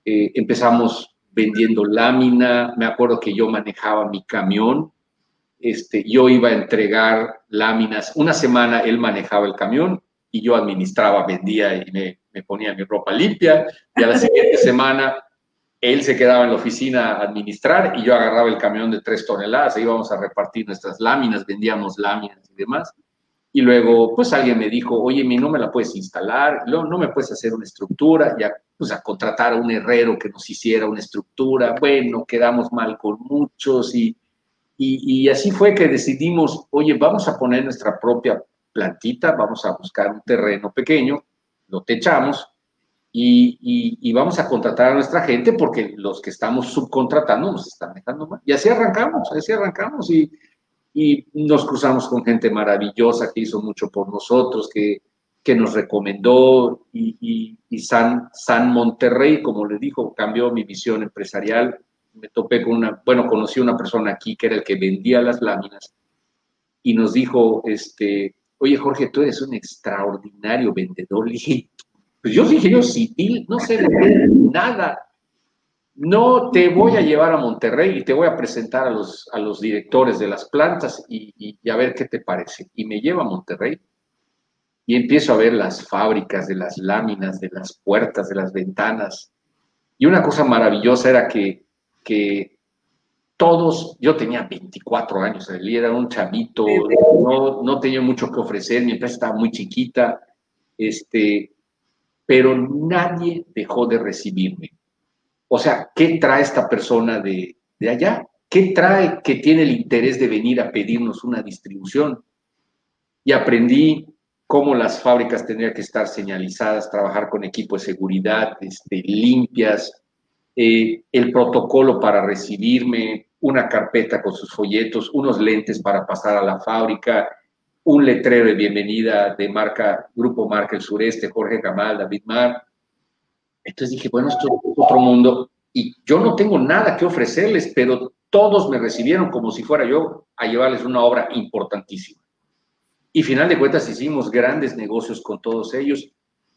eh, empezamos vendiendo lámina, me acuerdo que yo manejaba mi camión, este, yo iba a entregar láminas, una semana él manejaba el camión y yo administraba, vendía y me, me ponía mi ropa limpia, y a la siguiente semana él se quedaba en la oficina a administrar y yo agarraba el camión de tres toneladas e íbamos a repartir nuestras láminas, vendíamos láminas y demás. Y luego, pues alguien me dijo, oye, no me la puedes instalar, no, no me puedes hacer una estructura, ya, pues a contratar a un herrero que nos hiciera una estructura. Bueno, quedamos mal con muchos y, y, y así fue que decidimos, oye, vamos a poner nuestra propia plantita, vamos a buscar un terreno pequeño, lo techamos y, vamos a contratar a nuestra gente porque los que estamos subcontratando nos están dejando mal. Y así arrancamos, así arrancamos y, nos cruzamos con gente maravillosa que hizo mucho por nosotros, que, nos recomendó y, San, San Monterrey, como le dijo, cambió mi visión empresarial. Me topé con una, bueno, conocí a una persona aquí que era el que vendía las láminas y nos dijo, este, oye Jorge, tú eres un extraordinario vendedor. pues yo soy ingeniero civil, no sé de nada. No te voy a llevar a Monterrey y te voy a presentar a los, a los directores de las plantas y, a ver qué te parece. Y me lleva a Monterrey y empiezo a ver las fábricas de las láminas, de las puertas, de las ventanas. Y una cosa maravillosa era que, que todos, yo tenía 24 años, era un chavito, no, no tenía mucho que ofrecer, mi empresa estaba muy chiquita, este, pero nadie dejó de recibirme. O sea, ¿qué trae esta persona de, allá? ¿Qué trae que tiene el interés de venir a pedirnos una distribución? Y aprendí cómo las fábricas tendrían que estar señalizadas, trabajar con equipo de seguridad este, limpias, eh, el protocolo para recibirme, una carpeta con sus folletos, unos lentes para pasar a la fábrica, un letrero de bienvenida de marca, Grupo Marca El Sureste, Jorge Camal, David Mar. Entonces dije, bueno, esto es otro mundo y yo no tengo nada que ofrecerles, pero todos me recibieron como si fuera yo a llevarles una obra importantísima. Y final de cuentas hicimos grandes negocios con todos ellos,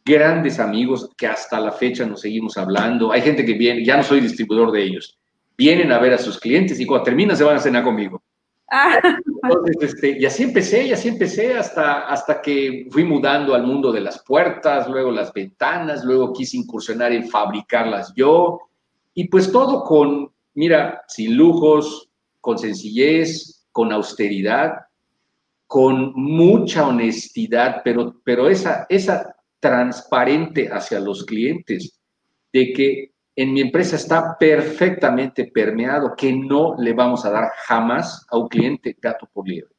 grandes amigos que hasta la fecha nos seguimos hablando. Hay gente que viene, ya no soy distribuidor de ellos, vienen a ver a sus clientes y cuando termina se van a cenar conmigo. Ah. Entonces, este, y así empecé, y así empecé hasta, hasta que fui mudando al mundo de las puertas, luego las ventanas, luego quise incursionar en fabricarlas yo, y pues todo con, mira, sin lujos, con sencillez, con austeridad, con mucha honestidad, pero, pero esa, esa transparente hacia los clientes, de que en mi empresa está perfectamente permeado, que no le vamos a dar jamás a un cliente gato por liebre.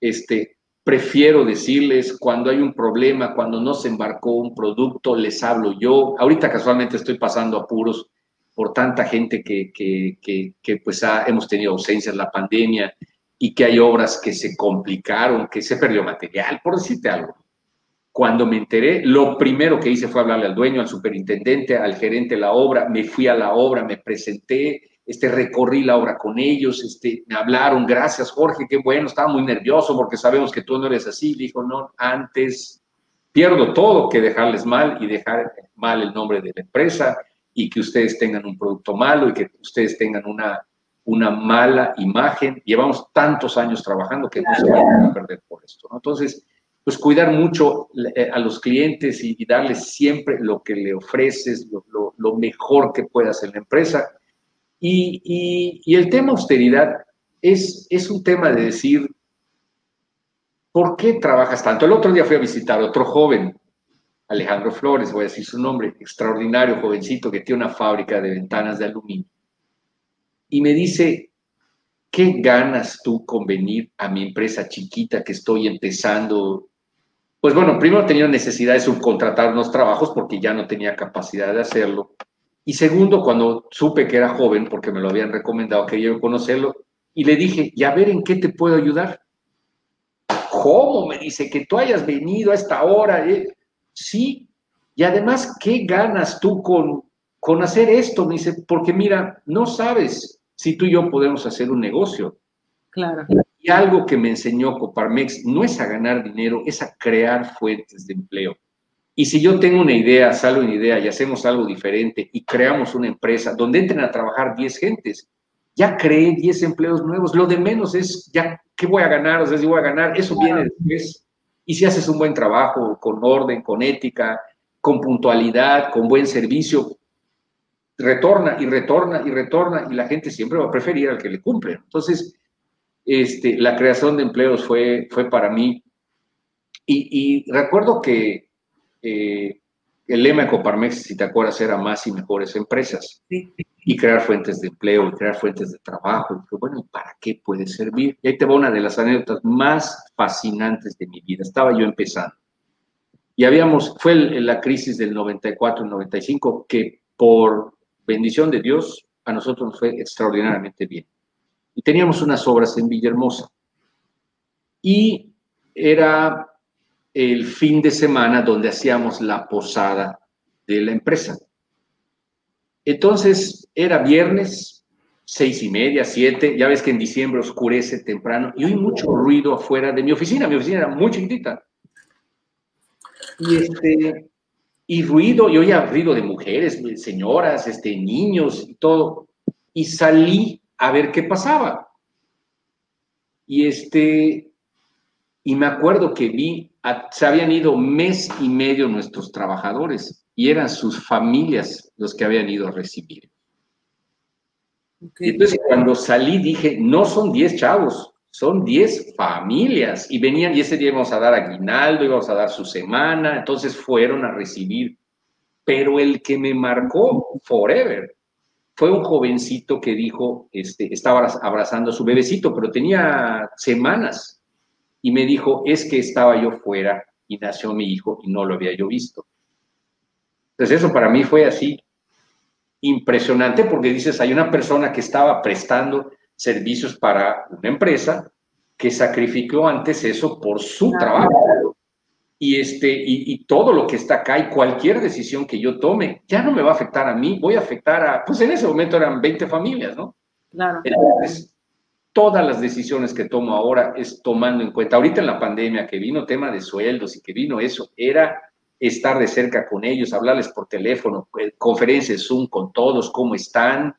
Este, prefiero decirles cuando hay un problema, cuando no se embarcó un producto, les hablo yo. Ahorita casualmente estoy pasando apuros por tanta gente que, que, pues hemos tenido ausencias, la pandemia, y que hay obras que se complicaron, que se perdió material, por decirte algo. Cuando me enteré, lo primero que hice fue hablarle al dueño, al superintendente, al gerente de la obra, me fui a la obra, me presenté, este, recorrí la obra con ellos, este, me hablaron, gracias Jorge, qué bueno, estaba muy nervioso porque sabemos que tú no eres así. dijo, no, antes pierdo todo que dejarles mal y dejar mal el nombre de la empresa y que ustedes tengan un producto malo y que ustedes tengan una, una mala imagen. Llevamos tantos años trabajando que no se van a perder por esto. Entonces, pues cuidar mucho eh, a los clientes y, darles siempre lo que le ofreces, lo, mejor que puedas en la empresa. Y, el tema austeridad es, es un tema de decir, ¿por qué trabajas tanto? El otro día fui a visitar a otro joven, Alejandro Flores, voy a decir su nombre, extraordinario jovencito que tiene una fábrica de ventanas de aluminio. Y me dice, ¿qué ganas tú con venir a mi empresa chiquita que estoy empezando pues bueno, primero tenía necesidad de subcontratar unos trabajos porque ya no tenía capacidad de hacerlo. Y segundo, cuando supe que era joven, porque me lo habían recomendado, que yo conocerlo, y le dije, y a ver en qué te puedo ayudar. ¿Cómo? Me dice, que tú hayas venido a esta hora. Eh? Sí, y además, ¿qué ganas tú con, con hacer esto? Me dice, porque mira, no sabes si tú y yo podemos hacer un negocio. Claro. Y algo que me enseñó Coparmex no es a ganar dinero, es a crear fuentes de empleo. Y si yo tengo una idea, salgo una idea y hacemos algo diferente y creamos una empresa donde entren a trabajar 10 gentes, ya creé 10 empleos nuevos. Lo de menos es ya, ¿qué voy a ganar? O sea, si voy a ganar, eso viene después. Y si haces un buen trabajo, con orden, con ética, con puntualidad, con buen servicio, retorna y retorna y retorna y la gente siempre va a preferir al que le cumple. Entonces, este, la creación de empleos fue, fue para mí. Y, recuerdo que eh, el lema de Coparmex, si te acuerdas, era más y mejores empresas. Y crear fuentes de empleo, y crear fuentes de trabajo. Y bueno, ¿para qué puede servir? Y ahí te va una de las anécdotas más fascinantes de mi vida. Estaba yo empezando. Y habíamos, fue la crisis del 94-95, que por bendición de Dios, a nosotros nos fue extraordinariamente bien y teníamos unas obras en Villahermosa. Y era el fin de semana donde hacíamos la posada de la empresa. Entonces era viernes, seis y media, siete, ya ves que en diciembre oscurece temprano y oí mucho ruido afuera de mi oficina, mi oficina era muy chiquitita. Y este, y ruido, y oía ruido de mujeres, señoras, este, niños y todo. Y salí a ver qué pasaba. Y este, y me acuerdo que vi, se habían ido mes y medio nuestros trabajadores y eran sus familias los que habían ido a recibir. Entonces, cuando salí dije, no son 10 chavos, son 10 familias. Y venían, y ese día íbamos a dar aguinaldo, íbamos a dar su semana, entonces fueron a recibir. Pero el que me marcó forever fue un jovencito que dijo, este, estaba abrazando a su bebecito, pero tenía semanas, y me dijo, es que estaba yo fuera y nació mi hijo y no lo había yo visto. Entonces eso para mí fue así impresionante porque dices, hay una persona que estaba prestando servicios para una empresa que sacrificó antes eso por su trabajo y, este, y, todo lo que está acá y cualquier decisión que yo tome ya no me va a afectar a mí, voy a afectar a, pues en ese momento eran 20 familias, ¿no? Claro. Entonces, todas las decisiones que tomo ahora es tomando en cuenta, ahorita en la pandemia que vino tema de sueldos y que vino eso, era estar de cerca con ellos, hablarles por teléfono, eh, conferencias Zoom con todos, cómo están.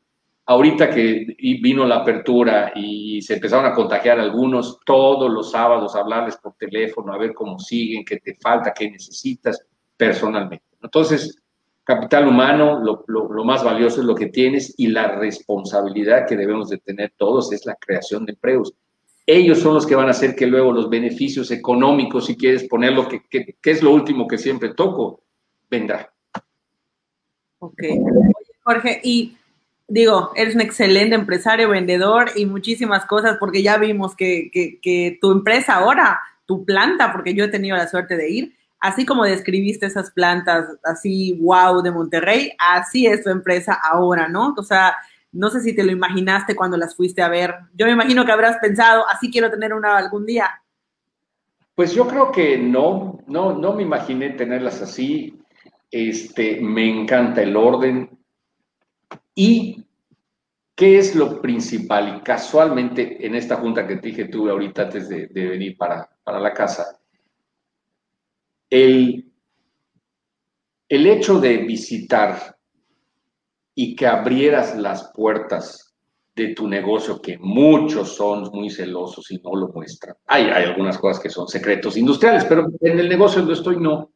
Ahorita que vino la apertura y se empezaron a contagiar algunos, todos los sábados hablarles por teléfono, a ver cómo siguen, qué te falta, qué necesitas personalmente. Entonces, capital humano, lo, más valioso es lo que tienes y la responsabilidad que debemos de tener todos es la creación de empleos. Ellos son los que van a hacer que luego los beneficios económicos, si quieres ponerlo, que, que, que es lo último que siempre toco, vendrá. Ok. Jorge, y digo, eres un excelente empresario, vendedor y muchísimas cosas, porque ya vimos que, tu empresa ahora, tu planta, porque yo he tenido la suerte de ir, así como describiste esas plantas así, wow, de Monterrey, así es tu empresa ahora, ¿no? O sea, no sé si te lo imaginaste cuando las fuiste a ver. Yo me imagino que habrás pensado, así quiero tener una algún día. Pues yo creo que no, no, no me imaginé tenerlas así. Este, me encanta el orden. Y ¿Qué es lo principal? Y casualmente en esta junta que te dije tuve ahorita antes de, de venir para, para, la casa, el, el hecho de visitar y que abrieras las puertas de tu negocio, que muchos son muy celosos y no lo muestran. Hay, hay algunas cosas que son secretos industriales, pero en el negocio donde estoy no.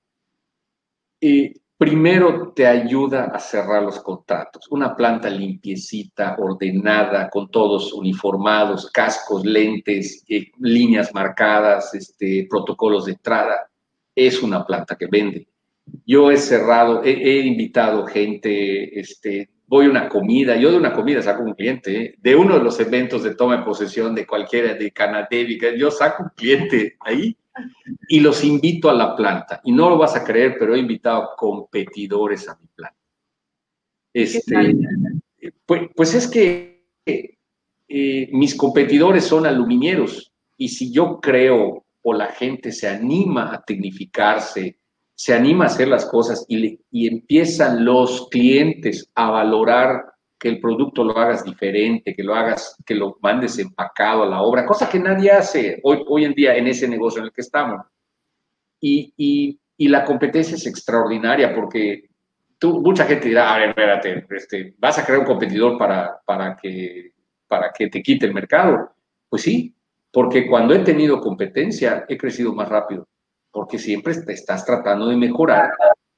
Y primero te ayuda a cerrar los contratos. Una planta limpiecita, ordenada, con todos uniformados, cascos, lentes, eh, líneas marcadas, este, protocolos de entrada es una planta que vende. Yo he cerrado, he, invitado gente, este, voy a una comida, yo de una comida saco un cliente, ¿eh? de uno de los eventos de toma de posesión de cualquiera, de Canadévica, yo saco un cliente ahí y los invito a la planta. Y no lo vas a creer, pero he invitado competidores a mi planta. Este, pues, pues, es que eh, mis competidores son aluminieros y si yo creo o la gente se anima a tecnificarse, se anima a hacer las cosas y, empiezan los clientes a valorar que el producto lo hagas diferente, que lo hagas, que lo mandes empacado a la obra, cosa que nadie hace hoy, hoy en día en ese negocio en el que estamos. Y, y, y la competencia es extraordinaria porque tú, mucha gente dirá, a ver, espérate, este, vas a crear un competidor para, para, que, para que te quite el mercado. Pues sí, porque cuando he tenido competencia he crecido más rápido, porque siempre te estás tratando de mejorar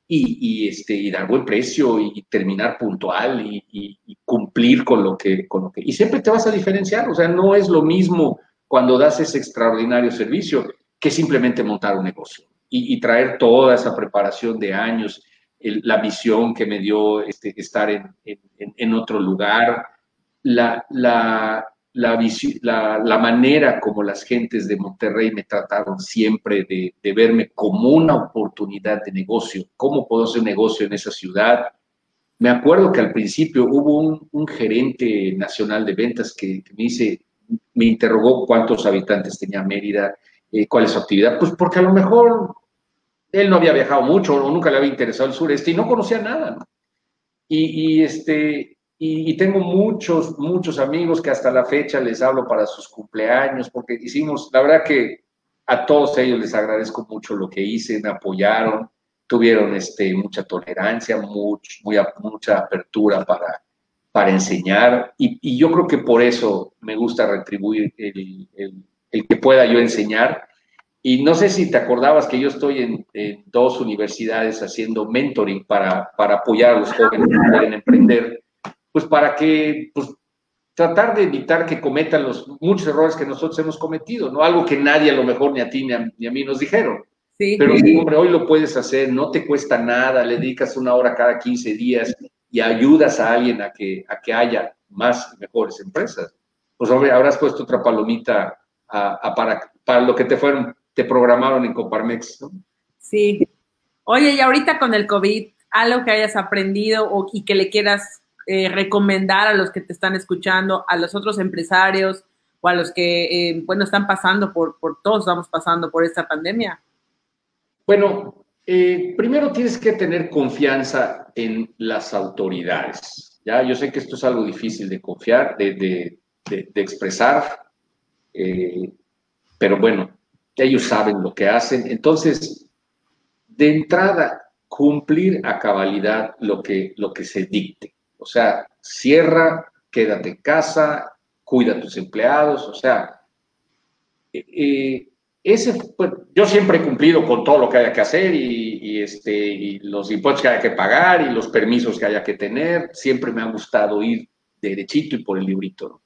y, y este, y dar buen precio y terminar puntual y, y, cumplir con lo, que, con lo que... Y siempre te vas a diferenciar, o sea, no es lo mismo cuando das ese extraordinario servicio que simplemente montar un negocio y, traer toda esa preparación de años, la visión que me dio este, estar en, en, en otro lugar, la, la, la, la, manera como las gentes de Monterrey me trataron siempre de, verme como una oportunidad de negocio, cómo puedo hacer negocio en esa ciudad. Me acuerdo que al principio hubo un, gerente nacional de ventas que, me dice, me interrogó cuántos habitantes tenía Mérida, eh, cuál es su actividad, pues porque a lo mejor él no había viajado mucho o nunca le había interesado el sureste y no conocía nada. Y, este, y, tengo muchos, muchos amigos que hasta la fecha les hablo para sus cumpleaños, porque hicimos, la verdad que a todos ellos les agradezco mucho lo que hice, me apoyaron, tuvieron este, mucha tolerancia, much, muy, mucha apertura para, para enseñar, y, y, yo creo que por eso me gusta retribuir el, el, el, que pueda yo enseñar. Y no sé si te acordabas que yo estoy en, en dos universidades haciendo mentoring para, para apoyar a los jóvenes que quieren emprender pues para que, pues, tratar de evitar que cometan los muchos errores que nosotros hemos cometido, ¿no? Algo que nadie a lo mejor ni a ti ni a, mí nos dijeron. Sí. Pero hombre, hoy lo puedes hacer, no te cuesta nada, le dedicas una hora cada 15 días y ayudas a alguien a que, a que haya más y mejores empresas. Pues hombre, habrás puesto otra palomita a, para, para lo que te fueron, te programaron en Coparmex, ¿no? Sí. Oye, y ahorita con el COVID, algo que hayas aprendido o, y que le quieras eh, recomendar a los que te están escuchando, a los otros empresarios o a los que, eh, bueno, están pasando por, por, todos estamos pasando por esta pandemia? Bueno, eh, primero tienes que tener confianza en las autoridades. Ya, yo sé que esto es algo difícil de confiar, de, de, de, expresar, pero bueno, ellos saben lo que hacen. Entonces, de entrada, cumplir a cabalidad lo que, lo que se dicte. O sea, cierra, quédate en casa, cuida a tus empleados, o sea, eh, eh, ese, pues, yo siempre he cumplido con todo lo que haya que hacer y, este, y los impuestos que haya que pagar y los permisos que haya que tener. Siempre me ha gustado ir derechito y por el librito.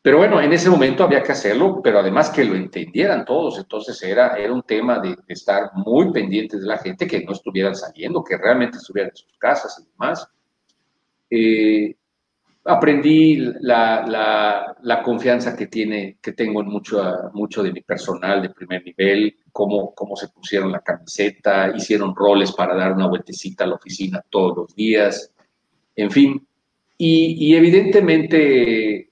Pero bueno, en ese momento había que hacerlo, pero además que lo entendieran todos. Entonces era, era un tema de, estar muy pendientes de la gente, que no estuvieran saliendo, que realmente estuvieran en sus casas y demás. Eh, aprendí la, confianza que, tiene, que tengo en mucho, mucho de mi personal de primer nivel, cómo, cómo se pusieron la camiseta, hicieron roles para dar una vueltecita a la oficina todos los días, en fin. Y, evidentemente eh,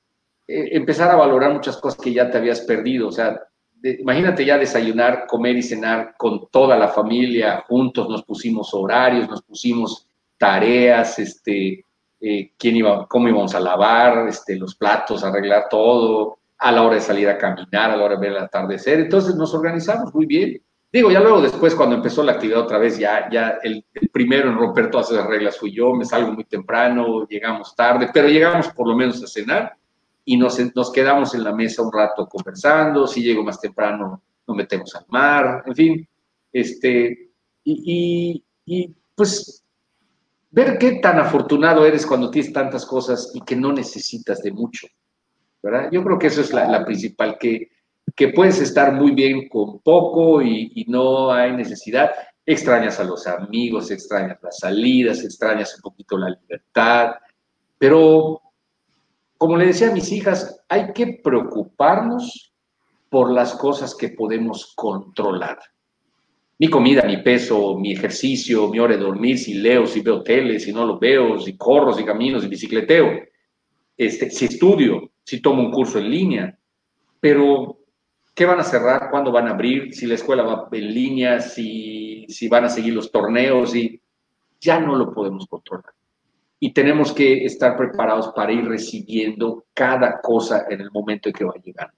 empezar a valorar muchas cosas que ya te habías perdido, o sea, imagínate ya desayunar, comer y cenar con toda la familia, juntos nos pusimos horarios, nos pusimos tareas, este, eh, quién iba, cómo íbamos a lavar este, los platos, arreglar todo, a la hora de salir a caminar, a la hora de ver el atardecer. Entonces nos organizamos muy bien. Digo, ya luego después, cuando empezó la actividad otra vez, ya, ya el, primero en romper todas esas reglas fui yo, me salgo muy temprano, llegamos tarde, pero llegamos por lo menos a cenar y nos, nos quedamos en la mesa un rato conversando, si llego más temprano nos metemos al mar, en fin, este, y, y, y pues ver qué tan afortunado eres cuando tienes tantas cosas y que no necesitas de mucho, ¿verdad? Yo creo que eso es la, principal, que, que puedes estar muy bien con poco y, no hay necesidad. Extrañas a los amigos, extrañas las salidas, extrañas un poquito la libertad, pero como le decía a mis hijas, hay que preocuparnos por las cosas que podemos controlar mi comida, mi peso, mi ejercicio, mi hora de dormir, si leo, si veo tele, si no lo veo, si corro, si camino, si bicicleteo, este, si estudio, si tomo un curso en línea. Pero, ¿qué van a cerrar? ¿Cuándo van a abrir? Si la escuela va en línea, si, si van a seguir los torneos, y ya no lo podemos controlar. Y tenemos que estar preparados para ir recibiendo cada cosa en el momento en que va llegando.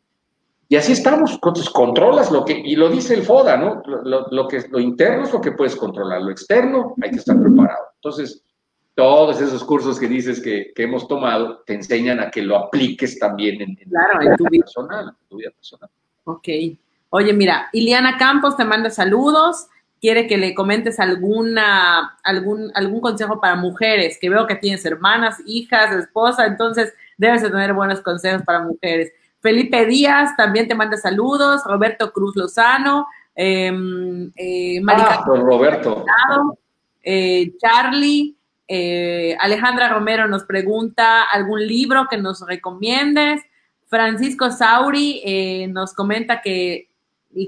Y así estamos, entonces controlas lo que, y lo dice el FODA, ¿no? Lo, que, lo interno es lo que puedes controlar, lo externo hay que estar preparado. Entonces, todos esos cursos que dices que, hemos tomado te enseñan a que lo apliques también en, tu vida personal, tu vida personal. Ok. Oye, mira, Iliana Campos te manda saludos, quiere que le comentes alguna, algún, algún consejo para mujeres, que veo que tienes hermanas, hijas, esposa, entonces debes de tener buenos consejos para mujeres. Felipe Díaz también te manda saludos, Roberto Cruz Lozano, em, eh, ah, pues Roberto. Eh, Charlie, eh, Alejandra Romero nos pregunta algún libro que nos recomiendes. Francisco Sauri eh, nos comenta que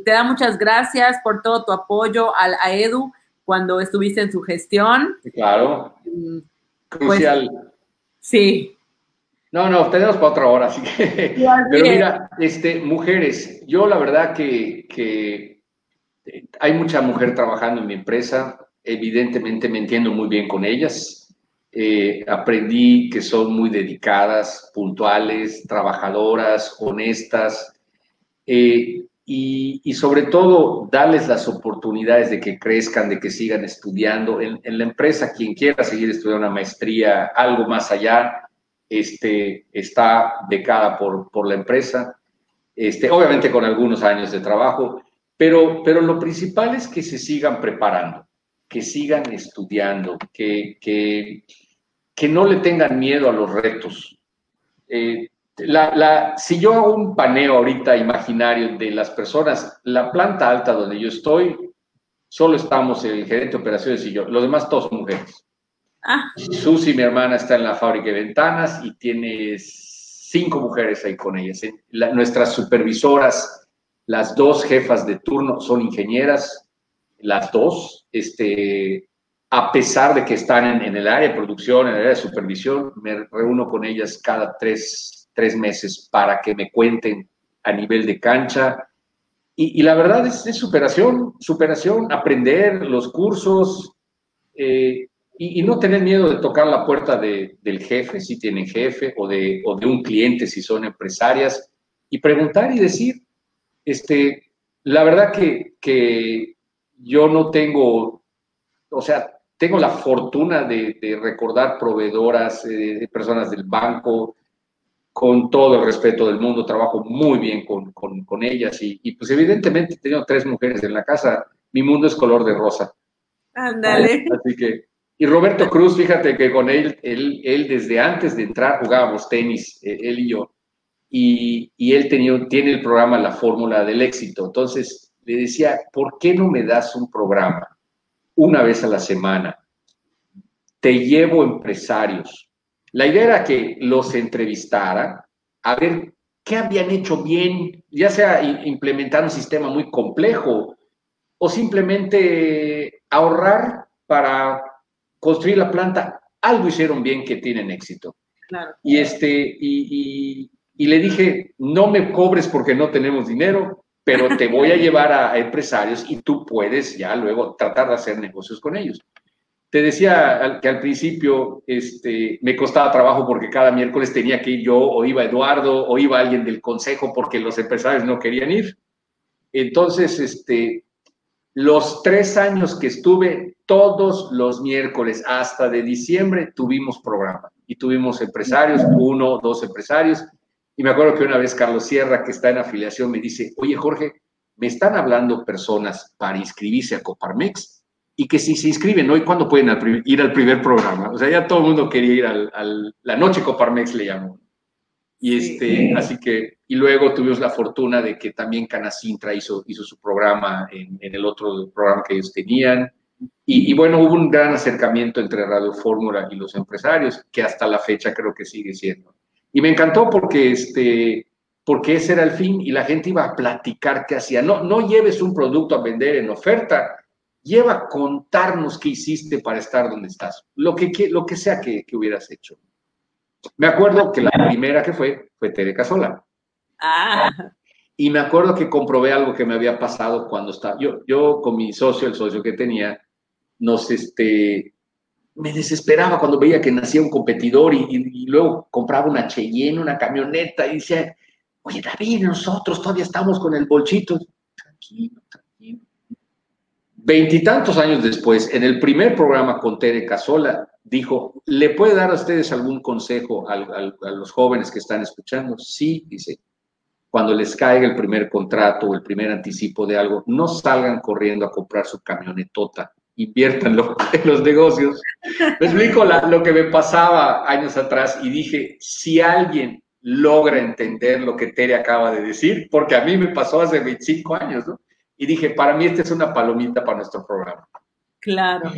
te da muchas gracias por todo tu apoyo al, a Edu cuando estuviste en su gestión. Claro. Mm, pues, Crucial. sí, no, no, tenemos para otra hora, así que. Pero mira, este, mujeres, yo la verdad que, eh, hay mucha mujer trabajando en mi empresa, evidentemente me entiendo muy bien con ellas. Eh, aprendí que son muy dedicadas, puntuales, trabajadoras, honestas. Eh, y, sobre todo darles las oportunidades de que crezcan, de que sigan estudiando. En, en, la empresa, quien quiera seguir estudiando una maestría, algo más allá, este, está becada por, por la empresa, este, obviamente con algunos años de trabajo, pero, lo principal es que se sigan preparando, que sigan estudiando, que, no le tengan miedo a los retos. Eh, la, la, si yo hago un paneo ahorita imaginario de las personas, la planta alta donde yo estoy, solo estamos el gerente de operaciones y yo, los demás todos mujeres. Ah. Susi, mi hermana, está en la fábrica de ventanas y tiene cinco mujeres ahí con ellas. nuestras supervisoras, las dos jefas de turno, son ingenieras, las dos. Este, a pesar de que están en, el área de producción, en el área de supervisión, me reúno con ellas cada tres, tres meses para que me cuenten a nivel de cancha. Y, la verdad es, es, superación, superación, aprender los cursos. Eh, y, no tener miedo de tocar la puerta de, del jefe, si tienen jefe, o de, o de un cliente, si son empresarias, y preguntar y decir, este, la verdad que, que yo no tengo o sea, tengo la fortuna de, recordar proveedoras, eh, personas del banco, con todo el respeto del mundo, trabajo muy bien con, con, ellas y, pues evidentemente tengo tres mujeres en la casa, mi mundo es color de rosa. Ándale. Así que, y Roberto Cruz, fíjate que con él, él, él desde antes de entrar jugábamos tenis, eh, él y yo, y, y él tenía, tiene el programa La Fórmula del Éxito, entonces le decía, ¿por qué no me das un programa una vez a la semana? Te llevo empresarios, la idea era que los entrevistara a ver qué habían hecho bien, ya sea implementar un sistema muy complejo o simplemente ahorrar para construir la planta. Algo hicieron bien que tienen éxito. Y, este, y, le dije, no me cobres porque no tenemos dinero, pero te voy a llevar a empresarios y tú puedes ya luego tratar de hacer negocios con ellos. Te decía que al principio este, me costaba trabajo porque cada miércoles tenía que ir yo, o iba Eduardo, o iba alguien del consejo porque los empresarios no querían ir. Entonces, este, los tres años que estuve, todos los miércoles hasta de diciembre tuvimos programa y tuvimos empresarios, uno, dos empresarios. Y me acuerdo que una vez Carlos Sierra, que está en afiliación, me dice, oye Jorge, me están hablando personas para inscribirse a Coparmex y que si se inscriben hoy, ¿cuándo pueden ir al primer programa? O sea, ya todo el mundo quería ir al, la noche Coparmex le llamó. Y este, así que, y luego tuvimos la fortuna de que también Canacintra hizo, hizo su programa en, el otro programa que ellos tenían. Y, bueno, hubo un gran acercamiento entre Radio Fórmula y los empresarios, que hasta la fecha creo que sigue siendo. Y me encantó porque, este, porque ese era el fin y la gente iba a platicar qué hacía. No, no lleves un producto a vender en oferta, lleva a contarnos qué hiciste para estar donde estás, lo que, lo que sea que, hubieras hecho. Me acuerdo que la primera que fue fue Tere Casola. Ah. Y me acuerdo que comprobé algo que me había pasado cuando estaba, yo, yo con mi socio, el socio que tenía, nos, este, me desesperaba cuando veía que nacía un competidor y, y, luego compraba una Cheyenne, una camioneta y decía, oye David, nosotros todavía estamos con el bolchito. Tranquilo, Veintitantos años después, en el primer programa con Tere Casola, dijo, ¿le puede dar a ustedes algún consejo a, los jóvenes que están escuchando? Sí, dice, cuando les caiga el primer contrato o el primer anticipo de algo, no salgan corriendo a comprar su camionetota, inviértanlo en los negocios. Me explico lo que me pasaba años atrás y dije, si alguien logra entender lo que Tere acaba de decir, porque a mí me pasó hace 25 años, ¿no? Y dije, para mí esta es una palomita para nuestro programa. Claro.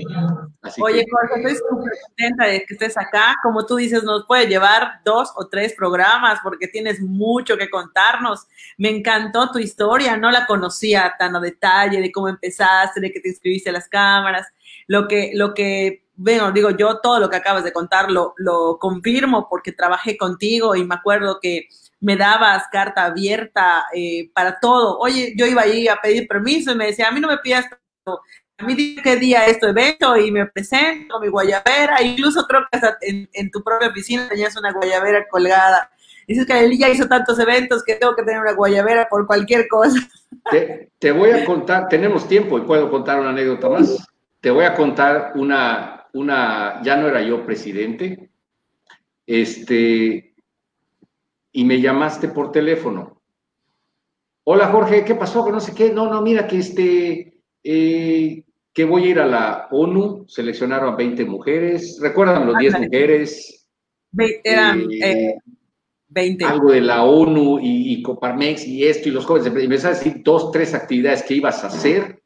Oye, Jorge, estoy súper contenta de que estés acá. Como tú dices, nos puede llevar dos o tres programas porque tienes mucho que contarnos. Me encantó tu historia, no la conocía tan a detalle de cómo empezaste, de que te inscribiste a las cámaras. Lo que, lo que, bueno, digo, yo todo lo que acabas de contar lo, lo confirmo porque trabajé contigo y me acuerdo que me dabas carta abierta eh, para todo. Oye, yo iba ahí a pedir permiso y me decía, a mí no me pidas a mí dije qué día esto evento y me presento mi guayabera, incluso creo que hasta en, tu propia oficina tenías una guayabera colgada. Dices que ya hizo tantos eventos que tengo que tener una guayabera por cualquier cosa. Te, te, voy a contar, tenemos tiempo y puedo contar una anécdota más. Te voy a contar una, una, ya no era yo presidente, este, y me llamaste por teléfono. Hola Jorge, ¿qué pasó? Que no sé qué. No, no, mira que este, eh, que voy a ir a la ONU, seleccionaron a 20 mujeres. ¿Recuerdan los 10 mujeres? eran 20. Eh, algo de la ONU y, Coparmex y esto y los jóvenes. Y me a decir dos, tres actividades que ibas a hacer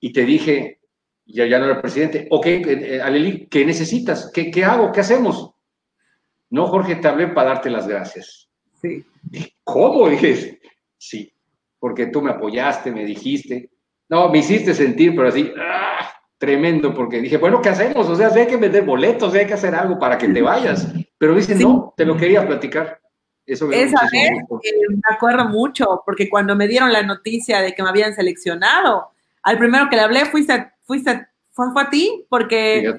y te dije, ya, ya no era presidente, ok, eh, Aleli, ¿qué necesitas? ¿Qué, ¿Qué hago? ¿Qué hacemos? No, Jorge, te hablé para darte las gracias. Sí. ¿Cómo? Dije, sí, porque tú me apoyaste, me dijiste. No, me hiciste sentir, pero así, ¡ah! tremendo, porque dije, bueno, ¿qué hacemos? O sea, hay que vender boletos, hay que hacer algo para que te vayas. Pero dice, no, te lo quería platicar. Eso me Esa vez eh, me acuerdo mucho, porque cuando me dieron la noticia de que me habían seleccionado, al primero que le hablé fuiste, fuiste fue, a ti, porque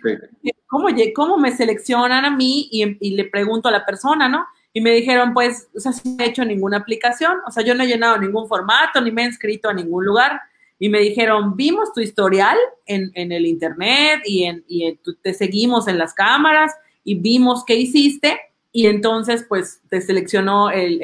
¿cómo, ¿cómo, me seleccionan a mí? Y, le pregunto a la persona, ¿no? Y me dijeron, pues, o sea, no he hecho ninguna aplicación, o sea, yo no he llenado ningún formato, ni me he inscrito a ningún lugar. y me dijeron, vimos tu historial en, el internet y, en, y te seguimos en las cámaras y vimos qué hiciste y entonces pues te seleccionó el,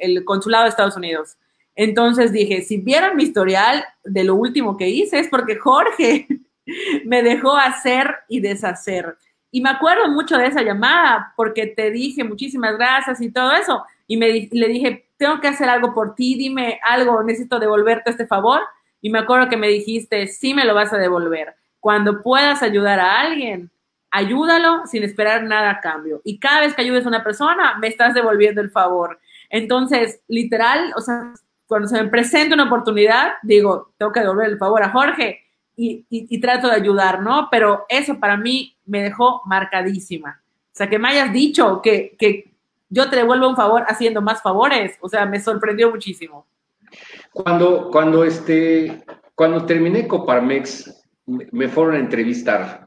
el, consulado de Estados Unidos. Entonces dije, si vieran mi historial de lo último que hice es porque Jorge me dejó hacer y deshacer. Y me acuerdo mucho de esa llamada porque te dije muchísimas gracias y todo eso. Y me, le dije, tengo que hacer algo por ti, dime algo, necesito devolverte este favor. Y me acuerdo que me dijiste, sí me lo vas a devolver. Cuando puedas ayudar a alguien, ayúdalo sin esperar nada a cambio. Y cada vez que ayudes a una persona, me estás devolviendo el favor. Entonces, literal, o sea, cuando se me presenta una oportunidad, digo, tengo que devolver el favor a Jorge y, trato de ayudar, ¿no? Pero eso para mí me dejó marcadísima. O sea, que me hayas dicho que, que yo te devuelvo un favor haciendo más favores, o sea, me sorprendió muchísimo. Cuando, cuando, este, cuando terminé Coparmex, me fueron a entrevistar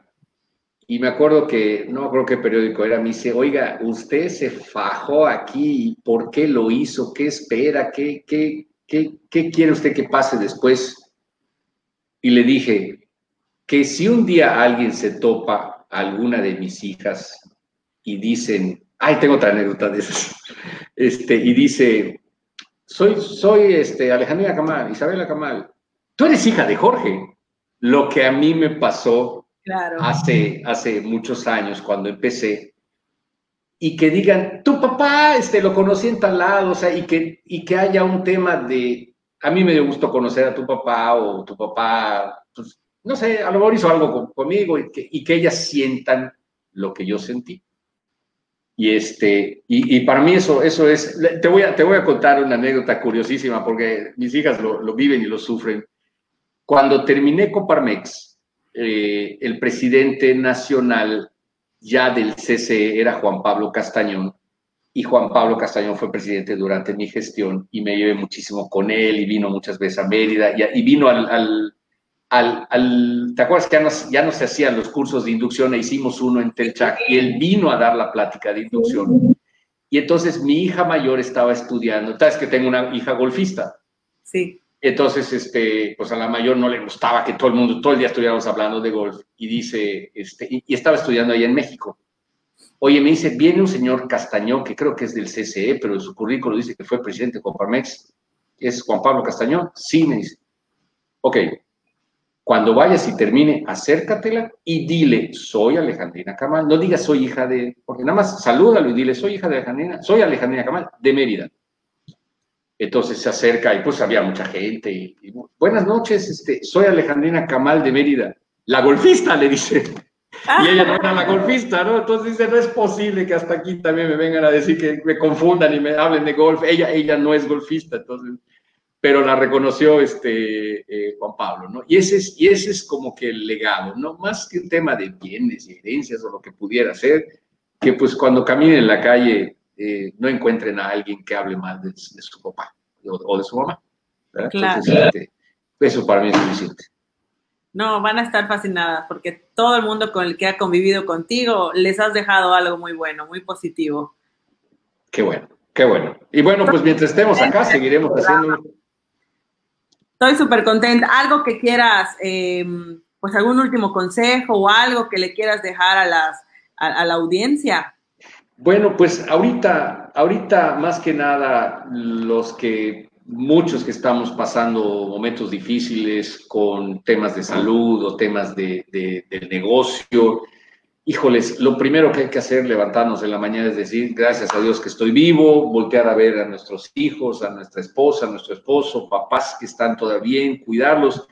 y me acuerdo que, no creo qué periódico era, me dice, oiga, usted se fajó aquí, ¿por qué lo hizo? ¿Qué espera? ¿Qué, qué, qué, qué quiere usted que pase después? Y le dije, que si un día alguien se topa a alguna de mis hijas y dicen, ay, tengo otra anécdota de esas, este, y dice, soy, soy este, Alejandra Camal, Isabela Camal, tú eres hija de Jorge. Lo que a mí me pasó hace, hace muchos años cuando empecé, y que digan, tu papá este, lo conocí en tal lado, o sea, y que, y que haya un tema de, a mí me dio gusto conocer a tu papá o tu papá, pues, no sé, a lo mejor hizo algo conmigo y que, y que ellas sientan lo que yo sentí. Y, este, y, para mí eso, eso es, te voy, a, te voy a contar una anécdota curiosísima porque mis hijas lo, lo viven y lo sufren. Cuando terminé Coparmex, eh, el presidente nacional ya del CCE era Juan Pablo Castañón, y Juan Pablo Castañón fue presidente durante mi gestión y me llevé muchísimo con él y vino muchas veces a Mérida y, vino al, al, ¿te acuerdas que ya no, ya no se hacían los cursos de inducción e hicimos uno en Telchac y él vino a dar la plática de inducción? Y entonces mi hija mayor estaba estudiando, sabes que tengo una hija golfista. Sí. Entonces, este, pues a la mayor no le gustaba que todo el mundo, todo el día estuviéramos hablando de golf. Y dice, este, y, estaba estudiando ahí en México. Oye, me dice, viene un señor Castañón, que creo que es del CCE, pero en su currículo dice que fue presidente de Coparmex. ¿Es Juan Pablo Castañón? Sí, me dice. Ok, cuando vayas y termine, acércatela y dile, soy Alejandrina Camal. No digas soy hija de, porque nada más salúdalo y dile, soy hija de Alejandrina, soy Alejandrina Camal, de Mérida. Entonces se acerca y pues había mucha gente. Y, Buenas noches, este, soy Alejandrina Camal de Mérida. La golfista, le dice. Y ella no era la golfista, ¿no? Entonces dice, no es posible que hasta aquí también me vengan a decir que me confundan y me hablen de golf. Ella, ella no es golfista, entonces, pero la reconoció este, eh, Juan Pablo, ¿no? Y ese, es, y ese es como que el legado, ¿no? Más que un tema de bienes y herencias o lo que pudiera ser, que pues cuando caminen en la calle eh, no encuentren a alguien que hable mal de, su papá o, de su mamá. Claro. Este, eso para mí es suficiente. No, van a estar fascinadas porque todo el mundo con el que ha convivido contigo les has dejado algo muy bueno, muy positivo. Qué bueno, qué bueno. Y bueno, pues mientras estemos acá seguiremos haciendo. Estoy súper contenta. Algo que quieras, em, pues algún último consejo o algo que le quieras dejar a, las, a la audiencia. Bueno, pues ahorita, ahorita más que nada, los que, muchos que estamos pasando momentos difíciles con temas de salud o temas de, del negocio, híjoles, lo primero que hay que hacer, levantarnos en la mañana, es decir, gracias a Dios que estoy vivo, voltear a ver a nuestros hijos, a nuestra esposa, a nuestro esposo, papás que están todavía bien, cuidarlos.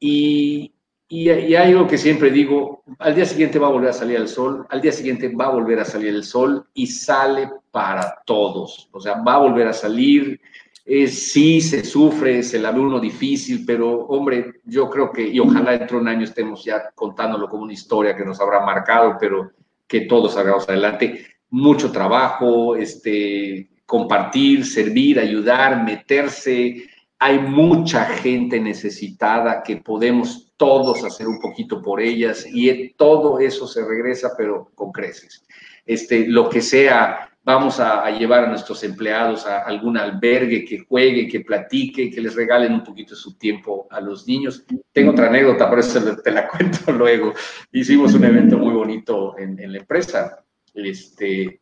Y, y, hay algo que siempre digo, al día siguiente va a volver a salir el sol, al día siguiente va a volver a salir el sol y sale para todos. O sea, va a volver a salir. Sí, se sufre, se la ve uno difícil, pero hombre, yo creo que, y ojalá dentro de un año estemos ya contándolo como una historia que nos habrá marcado, pero que todos salgamos adelante. Mucho trabajo, este, compartir, servir, ayudar, meterse. Hay mucha gente necesitada que podemos todos hacer un poquito por ellas y todo eso se regresa, pero con creces. Este, lo que sea vamos a, llevar a nuestros empleados a algún albergue que juegue, que platique, que les regalen un poquito de su tiempo a los niños. Tengo otra anécdota, por eso te la cuento luego. Hicimos un evento muy bonito en, la empresa, este,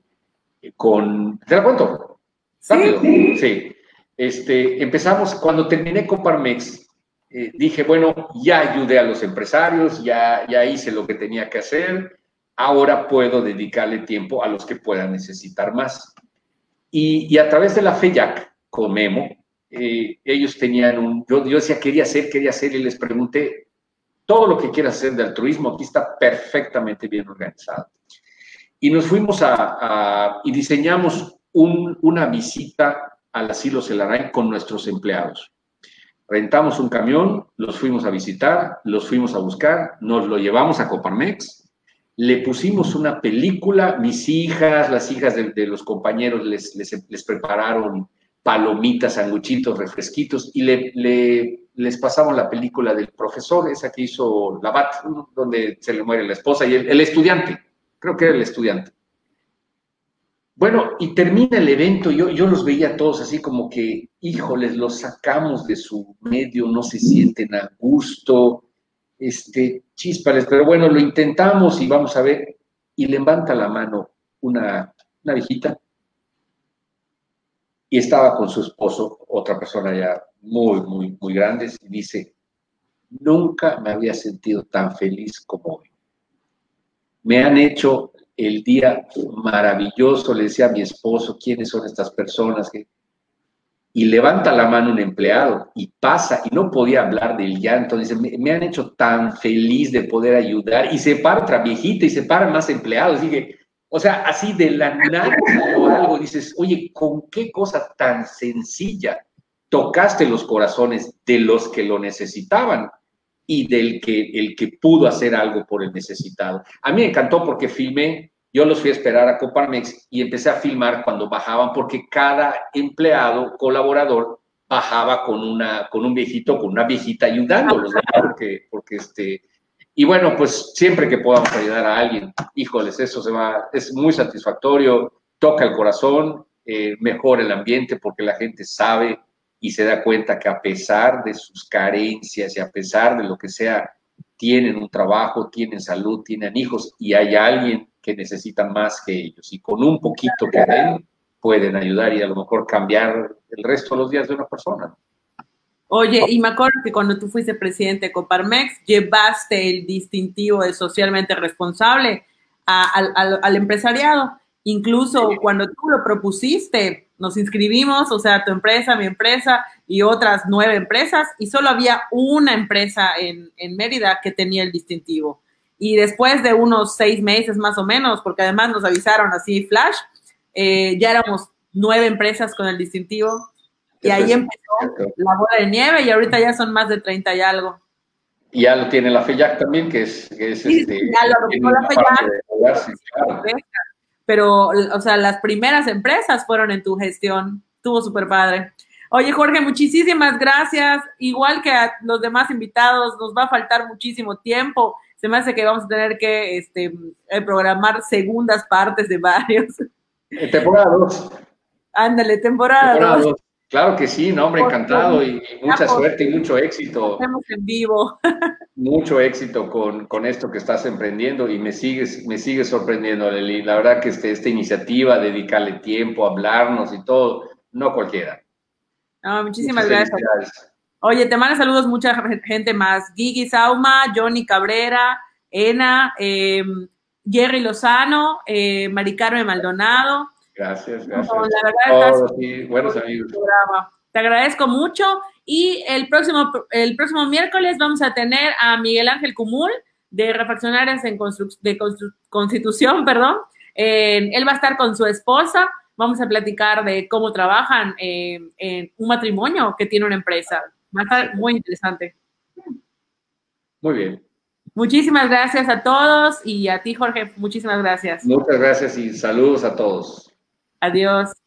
con, ¿te la cuento? Rápido. Sí. Este, empezamos, cuando terminé con Parmex, eh, dije, bueno, ya ayudé a los empresarios, ya, ya hice lo que tenía que hacer, ahora puedo dedicarle tiempo a los que puedan necesitar más. Y, a través de la FEYAC, con Memo, eh, ellos tenían un, yo, yo decía, quería hacer, quería hacer, y les pregunté, todo lo que quieras hacer de altruismo aquí está perfectamente bien organizado. Y nos fuimos a, y diseñamos una visita al asilo Celarain con nuestros empleados. Rentamos un camión, los fuimos a visitar, los fuimos a buscar, nos lo llevamos a Coparmex, le pusimos una película, mis hijas, las hijas de, los compañeros les, prepararon palomitas, sanguchitos, refresquitos y le, les pasamos la película del profesor, esa que hizo Labat, donde se le muere la esposa y el, estudiante, creo que era el estudiante. Bueno, y termina el evento, yo, yo los veía todos así como que, híjoles, los sacamos de su medio, no se sienten a gusto, este, chispales, pero bueno, lo intentamos y vamos a ver. Y levanta la mano una, una viejita y estaba con su esposo, otra persona ya muy, muy, muy grande, y dice, nunca me había sentido tan feliz como hoy. Me han hecho el día maravilloso, le decía a mi esposo, ¿quiénes son estas personas? Y levanta la mano un empleado y pasa y no podía hablar del llanto, dice, me, han hecho tan feliz de poder ayudar y se para otra viejita y se paran más empleados, dije, o sea, así de la nada o algo, dices, oye, ¿con qué cosa tan sencilla tocaste los corazones de los que lo necesitaban y del que el que pudo hacer algo por el necesitado? A mí me encantó porque filmé yo los fui a esperar a Coparmex y empecé a filmar cuando bajaban, porque cada empleado, colaborador, bajaba con, una, con un viejito, con una viejita ayudándolos, porque, porque este, y bueno, pues siempre que podamos ayudar a alguien, híjoles, eso es muy satisfactorio, toca el corazón, eh, mejora el ambiente porque la gente sabe y se da cuenta que a pesar de sus carencias y a pesar de lo que sea, tienen un trabajo, tienen salud, tienen hijos y hay alguien que necesitan más que ellos. Y con un poquito que den, pueden ayudar y a lo mejor cambiar el resto de los días de una persona. Oye, y me acuerdo que cuando tú fuiste presidente de Coparmex, llevaste el distintivo de socialmente responsable al, empresariado. Incluso cuando tú lo propusiste, nos inscribimos, o sea, tu empresa, mi empresa y otras nueve empresas, y solo había una empresa en, en Mérida que tenía el distintivo. Y después de unos seis meses más o menos, porque además nos avisaron así flash, eh, ya éramos nueve empresas con el distintivo. Y ahí empezó la bola de nieve y ahorita ya son más de 30 y algo. Y ya lo tiene la FEYAC también, que es, que es sí, este, ya lo la FEYAC. Pero, o sea, las primeras empresas fueron en tu gestión. Estuvo súper padre. Oye, Jorge, muchísimas gracias. Igual que a los demás invitados, nos va a faltar muchísimo tiempo se me hace que vamos a tener que este, eh, programar segundas partes de varios. Eh, temporada 2. Ándale, temporada 2. Claro que sí, no, hombre, encantado y mucha suerte y mucho éxito. Estamos en vivo. Mucho éxito con, con, esto que estás emprendiendo y me sigues, me sigues sorprendiendo, Leli. La verdad que este, esta iniciativa, dedicarle tiempo, hablarnos y todo, no cualquiera. No, muchísimas gracias. Oye, te manda saludos mucha gente más. Gigi Sauma, Johnny Cabrera, Ena, em, Jerry Lozano, eh, Mari Carmen Maldonado. Gracias, gracias. la verdad, buenos amigos. Te agradezco mucho y el próximo, el próximo miércoles vamos a tener a Miguel Ángel Cumul de Refaccionarias en de Constitución, perdón. él va a estar con su esposa. Vamos a platicar de cómo trabajan en un matrimonio que tiene una empresa. Va a estar muy interesante. Muy bien. Muchísimas gracias a todos y a ti, Jorge, muchísimas gracias. Muchas gracias y saludos a todos. Adiós.